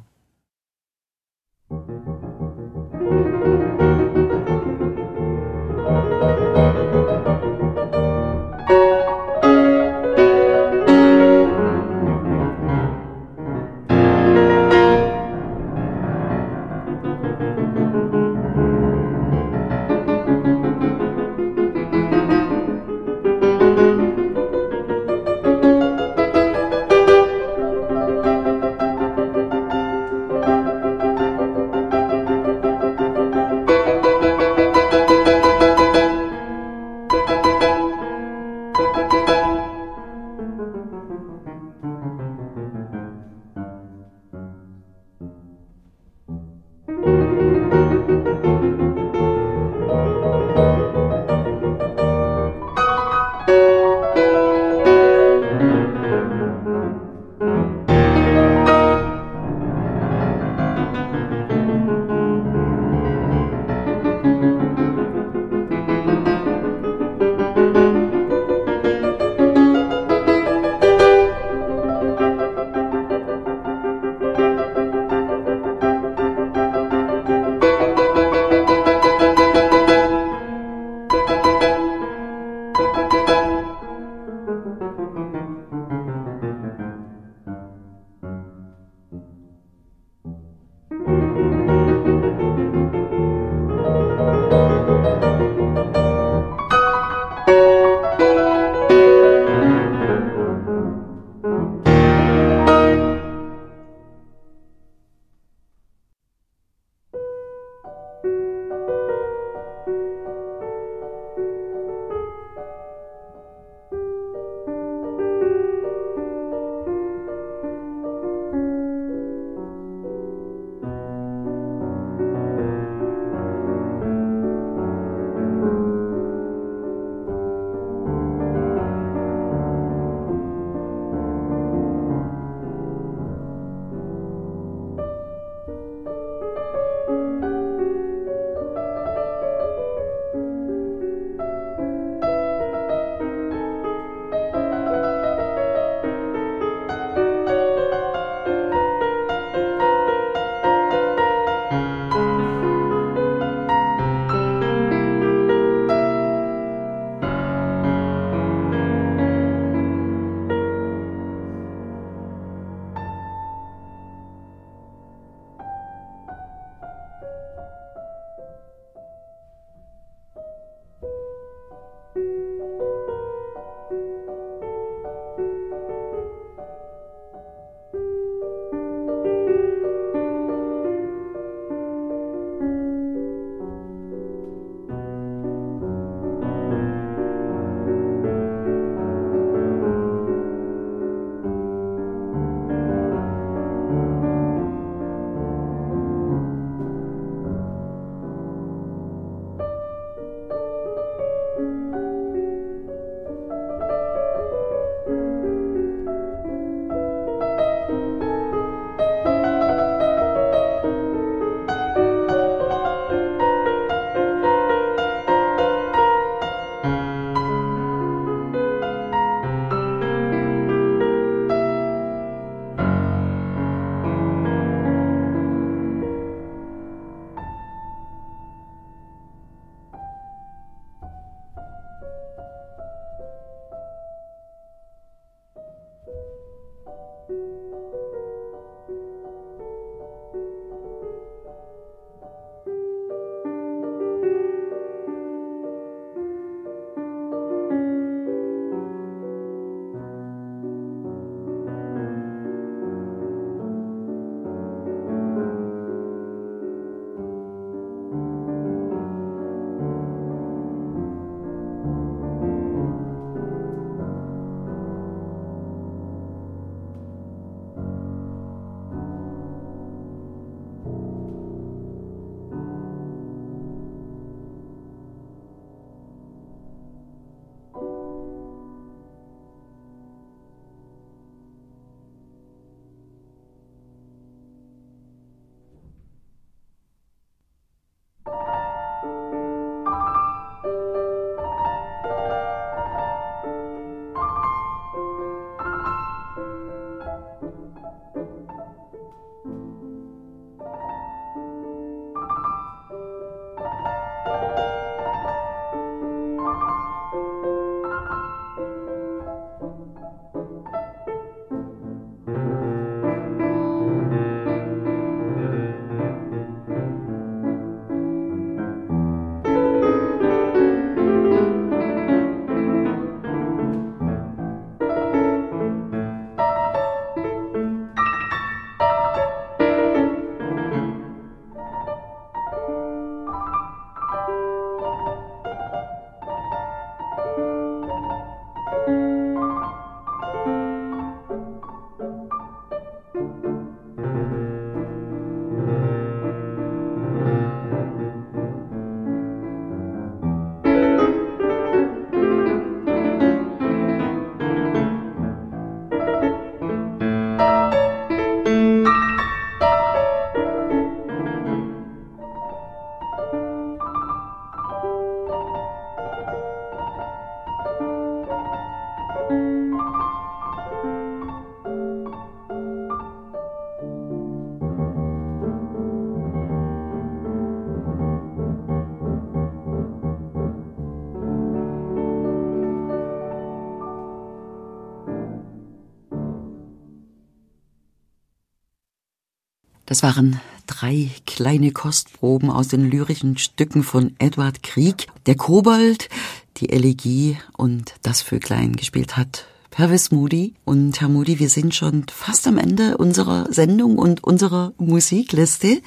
Das waren drei kleine Kostproben aus den lyrischen Stücken von Edward Krieg. Der Kobold, die Elegie und das Vöglein gespielt hat Pervis Moody. Und Herr Moody, wir sind schon fast am Ende unserer Sendung und unserer Musikliste.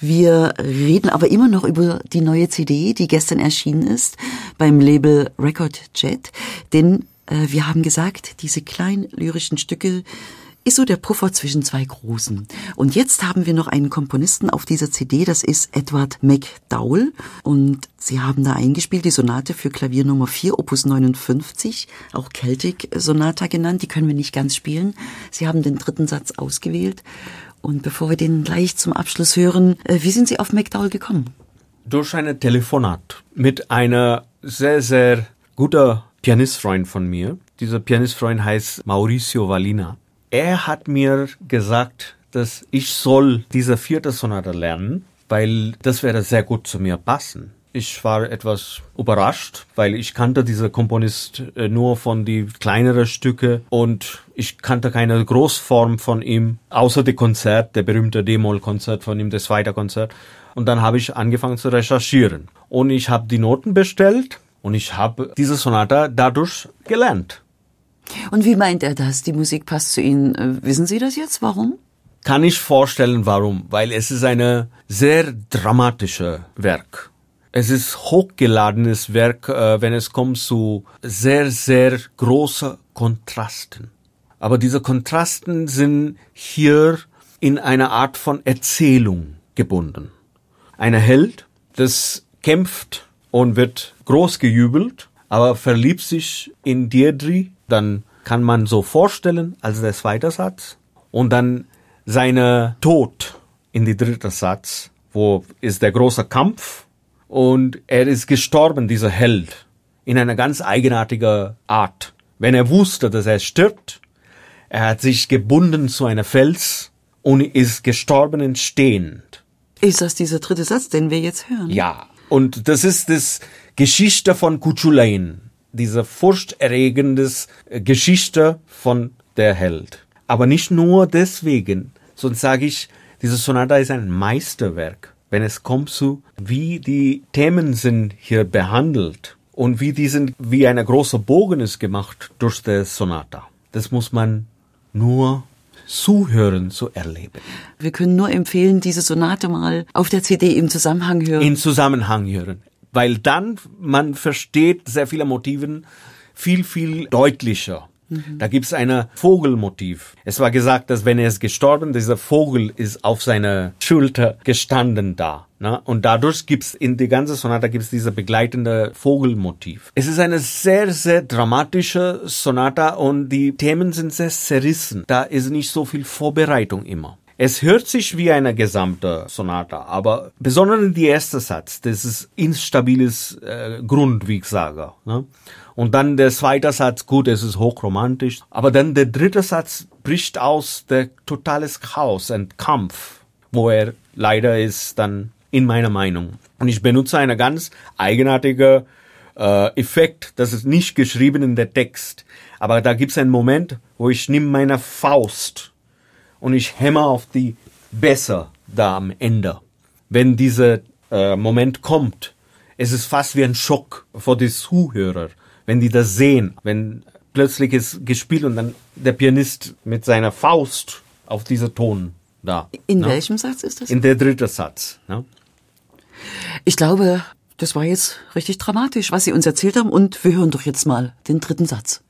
Wir reden aber immer noch über die neue CD, die gestern erschienen ist beim Label Record Jet. Denn äh, wir haben gesagt, diese kleinen lyrischen Stücke ist so der Puffer zwischen zwei großen. Und jetzt haben wir noch einen Komponisten auf dieser CD, das ist Edward McDowell. Und Sie haben da eingespielt die Sonate für Klavier Nummer 4, Opus 59, auch Celtic Sonata genannt. Die können wir nicht ganz spielen. Sie haben den dritten Satz ausgewählt. Und bevor wir den gleich zum Abschluss hören, äh, wie sind Sie auf McDowell gekommen? Durch eine Telefonat mit einer sehr, sehr guter Pianistfreund von mir. Dieser Pianistfreund heißt Mauricio Valina. Er hat mir gesagt, dass ich soll diese vierte Sonate lernen, weil das wäre sehr gut zu mir passen. Ich war etwas überrascht, weil ich kannte diese Komponist äh, nur von die kleineren Stücke und ich kannte keine Großform von ihm, außer die Konzert, der berühmte D-Moll-Konzert von ihm, das zweite Konzert. Und dann habe ich angefangen zu recherchieren. Und ich habe die Noten bestellt und ich habe diese Sonate dadurch gelernt. Und wie meint er das? Die Musik passt zu Ihnen. Äh, wissen Sie das jetzt? Warum? Kann ich vorstellen, warum. Weil es ist eine sehr dramatische Werk. Es ist hochgeladenes Werk, äh, wenn es kommt zu sehr, sehr großen Kontrasten. Aber diese Kontrasten sind hier in einer Art von Erzählung gebunden. Eine Held, das kämpft und wird groß gejubelt, aber verliebt sich in Deirdre, dann kann man so vorstellen, als der zweite Satz. Und dann seine Tod in die dritte Satz, wo ist der große Kampf und er ist gestorben, dieser Held, in einer ganz eigenartigen Art. Wenn er wusste, dass er stirbt, er hat sich gebunden zu einer Fels und ist gestorben stehend. Ist das dieser dritte Satz, den wir jetzt hören? Ja. Und das ist das Geschichte von Kuchulain diese furchterregendes äh, Geschichte von der Held. Aber nicht nur deswegen, sonst sage ich, diese Sonata ist ein Meisterwerk, wenn es kommt zu, wie die Themen sind hier behandelt und wie die sind, wie eine große Bogen ist gemacht durch die Sonata. Das muss man nur zuhören, zu erleben. Wir können nur empfehlen, diese Sonate mal auf der CD im Zusammenhang hören. In Zusammenhang hören weil dann man versteht sehr viele Motiven viel, viel deutlicher. Mhm. Da gibt's eine Vogelmotiv. Es war gesagt, dass wenn er ist gestorben, dieser Vogel ist auf seiner Schulter gestanden da. Ne? Und dadurch gibt's in die ganze Sonate gibt's diese begleitende Vogelmotiv. Es ist eine sehr, sehr dramatische Sonata und die Themen sind sehr zerrissen. Da ist nicht so viel Vorbereitung immer. Es hört sich wie eine gesamte Sonata, aber besonders der erste Satz, das ist instabiles äh, Grund, wie ich sage. Ne? Und dann der zweite Satz, gut, es ist hochromantisch, aber dann der dritte Satz bricht aus der totales Chaos und Kampf, wo er leider ist dann in meiner Meinung. Und ich benutze eine ganz eigenartige äh, Effekt, das ist nicht geschrieben in der Text, aber da gibt es einen Moment, wo ich nehme meine Faust und ich hämmer auf die besser da am Ende. Wenn dieser äh, Moment kommt, es ist fast wie ein Schock für die Zuhörer, wenn die das sehen, wenn plötzlich ist gespielt und dann der Pianist mit seiner Faust auf diese Ton da. In ne? welchem Satz ist das? In der dritte Satz. Ne? Ich glaube, das war jetzt richtig dramatisch, was Sie uns erzählt haben und wir hören doch jetzt mal den dritten Satz.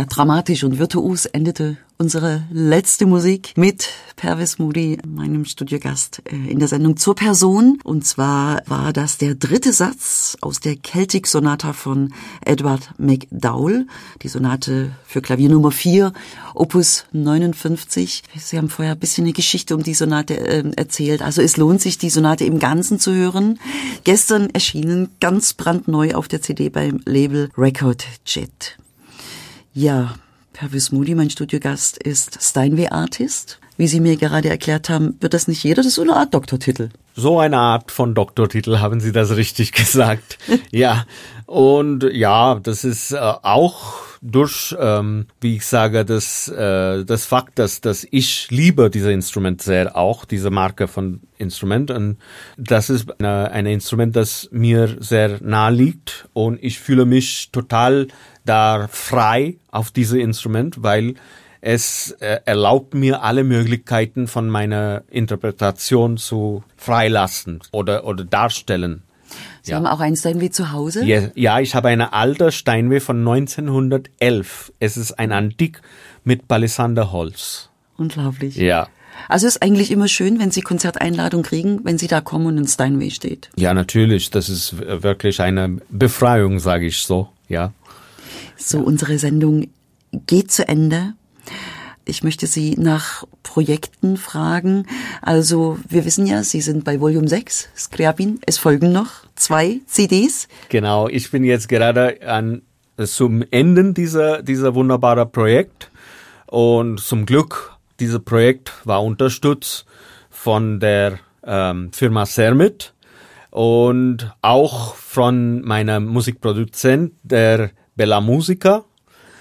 Ja, dramatisch und virtuos endete unsere letzte Musik mit Pervis Moody, meinem Studiogast äh, in der Sendung zur Person. Und zwar war das der dritte Satz aus der Celtic Sonata von Edward McDowell, die Sonate für Klavier Nummer 4, Opus 59. Sie haben vorher ein bisschen eine Geschichte um die Sonate äh, erzählt. Also es lohnt sich, die Sonate im Ganzen zu hören. Gestern erschienen ganz brandneu auf der CD beim Label Record Jet. Ja, Herr Wismudi, mein Studiogast, ist Steinway-Artist. Wie Sie mir gerade erklärt haben, wird das nicht jeder, das ist so eine Art Doktortitel. So eine Art von Doktortitel, haben Sie das richtig *laughs* gesagt. ja, und ja, das ist äh, auch durch, ähm, wie ich sage, das, äh, das Fakt, dass, dass ich liebe diese Instrument sehr, auch diese Marke von Instrument. Und das ist eine, ein Instrument, das mir sehr nahe liegt. Und ich fühle mich total da frei auf diese Instrument, weil es äh, erlaubt mir alle Möglichkeiten von meiner Interpretation zu freilassen oder, oder darstellen. Sie ja. haben auch ein Steinway zu Hause? Ja, ja, ich habe eine alte Steinway von 1911. Es ist ein Antik mit Palisanderholz. Unglaublich. Ja. Also es ist eigentlich immer schön, wenn Sie Konzerteinladung kriegen, wenn Sie da kommen und ein Steinway steht. Ja, natürlich. Das ist wirklich eine Befreiung, sage ich so. Ja. So, unsere Sendung geht zu Ende. Ich möchte Sie nach Projekten fragen. Also, wir wissen ja, Sie sind bei Volume 6, Skriabin. Es folgen noch zwei CDs. Genau, ich bin jetzt gerade an, zum Ende dieser, dieser wunderbare Projekt. Und zum Glück, dieses Projekt war unterstützt von der ähm, Firma Sermit und auch von meinem Musikproduzent, der Bella Musica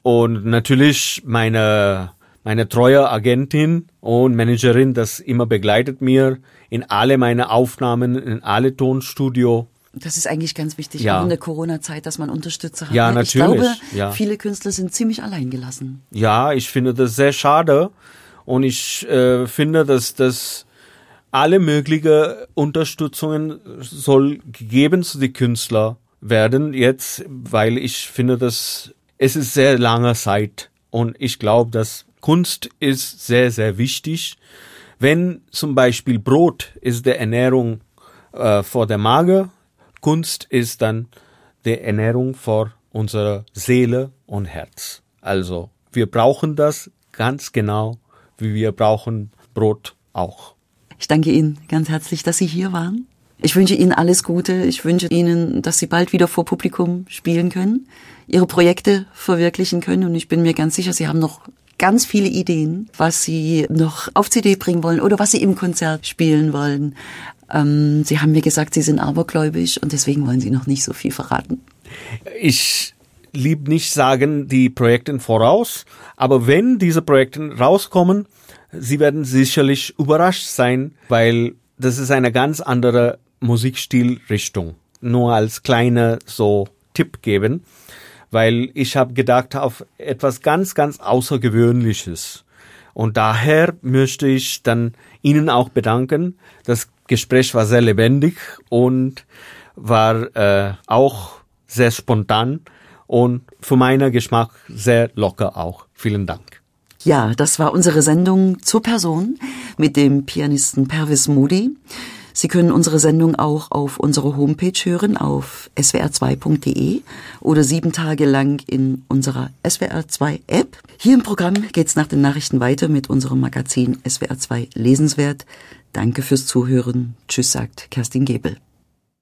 und natürlich meine meine treue Agentin und Managerin, das immer begleitet mir in alle meine Aufnahmen, in alle Tonstudio. Das ist eigentlich ganz wichtig, ja. auch in der Corona-Zeit, dass man Unterstützer hat. Ja, natürlich. Ich glaube, ja. viele Künstler sind ziemlich allein gelassen. Ja, ich finde das sehr schade und ich äh, finde, dass das alle möglichen Unterstützungen soll gegeben zu den Künstlern werden jetzt, weil ich finde, dass es ist sehr lange Zeit und ich glaube, dass Kunst ist sehr, sehr wichtig. Wenn zum Beispiel Brot ist der Ernährung äh, vor der Magen, Kunst ist dann der Ernährung vor unserer Seele und Herz. Also wir brauchen das ganz genau, wie wir brauchen Brot auch. Ich danke Ihnen ganz herzlich, dass Sie hier waren. Ich wünsche Ihnen alles Gute. Ich wünsche Ihnen, dass Sie bald wieder vor Publikum spielen können, Ihre Projekte verwirklichen können. Und ich bin mir ganz sicher, Sie haben noch ganz viele Ideen, was Sie noch auf CD bringen wollen oder was Sie im Konzert spielen wollen. Ähm, Sie haben mir gesagt, Sie sind abergläubisch und deswegen wollen Sie noch nicht so viel verraten. Ich lieb nicht sagen die Projekte voraus, aber wenn diese Projekte rauskommen, Sie werden sicherlich überrascht sein, weil das ist eine ganz andere Musikstilrichtung. Nur als kleine so Tipp geben, weil ich habe gedacht auf etwas ganz, ganz Außergewöhnliches. Und daher möchte ich dann Ihnen auch bedanken. Das Gespräch war sehr lebendig und war äh, auch sehr spontan und für meinen Geschmack sehr locker auch. Vielen Dank. Ja, das war unsere Sendung zur Person mit dem Pianisten Pervis Moody. Sie können unsere Sendung auch auf unserer Homepage hören, auf swr2.de oder sieben Tage lang in unserer SWR2-App. Hier im Programm geht's nach den Nachrichten weiter mit unserem Magazin SWR2 Lesenswert. Danke fürs Zuhören. Tschüss, sagt Kerstin Gebel.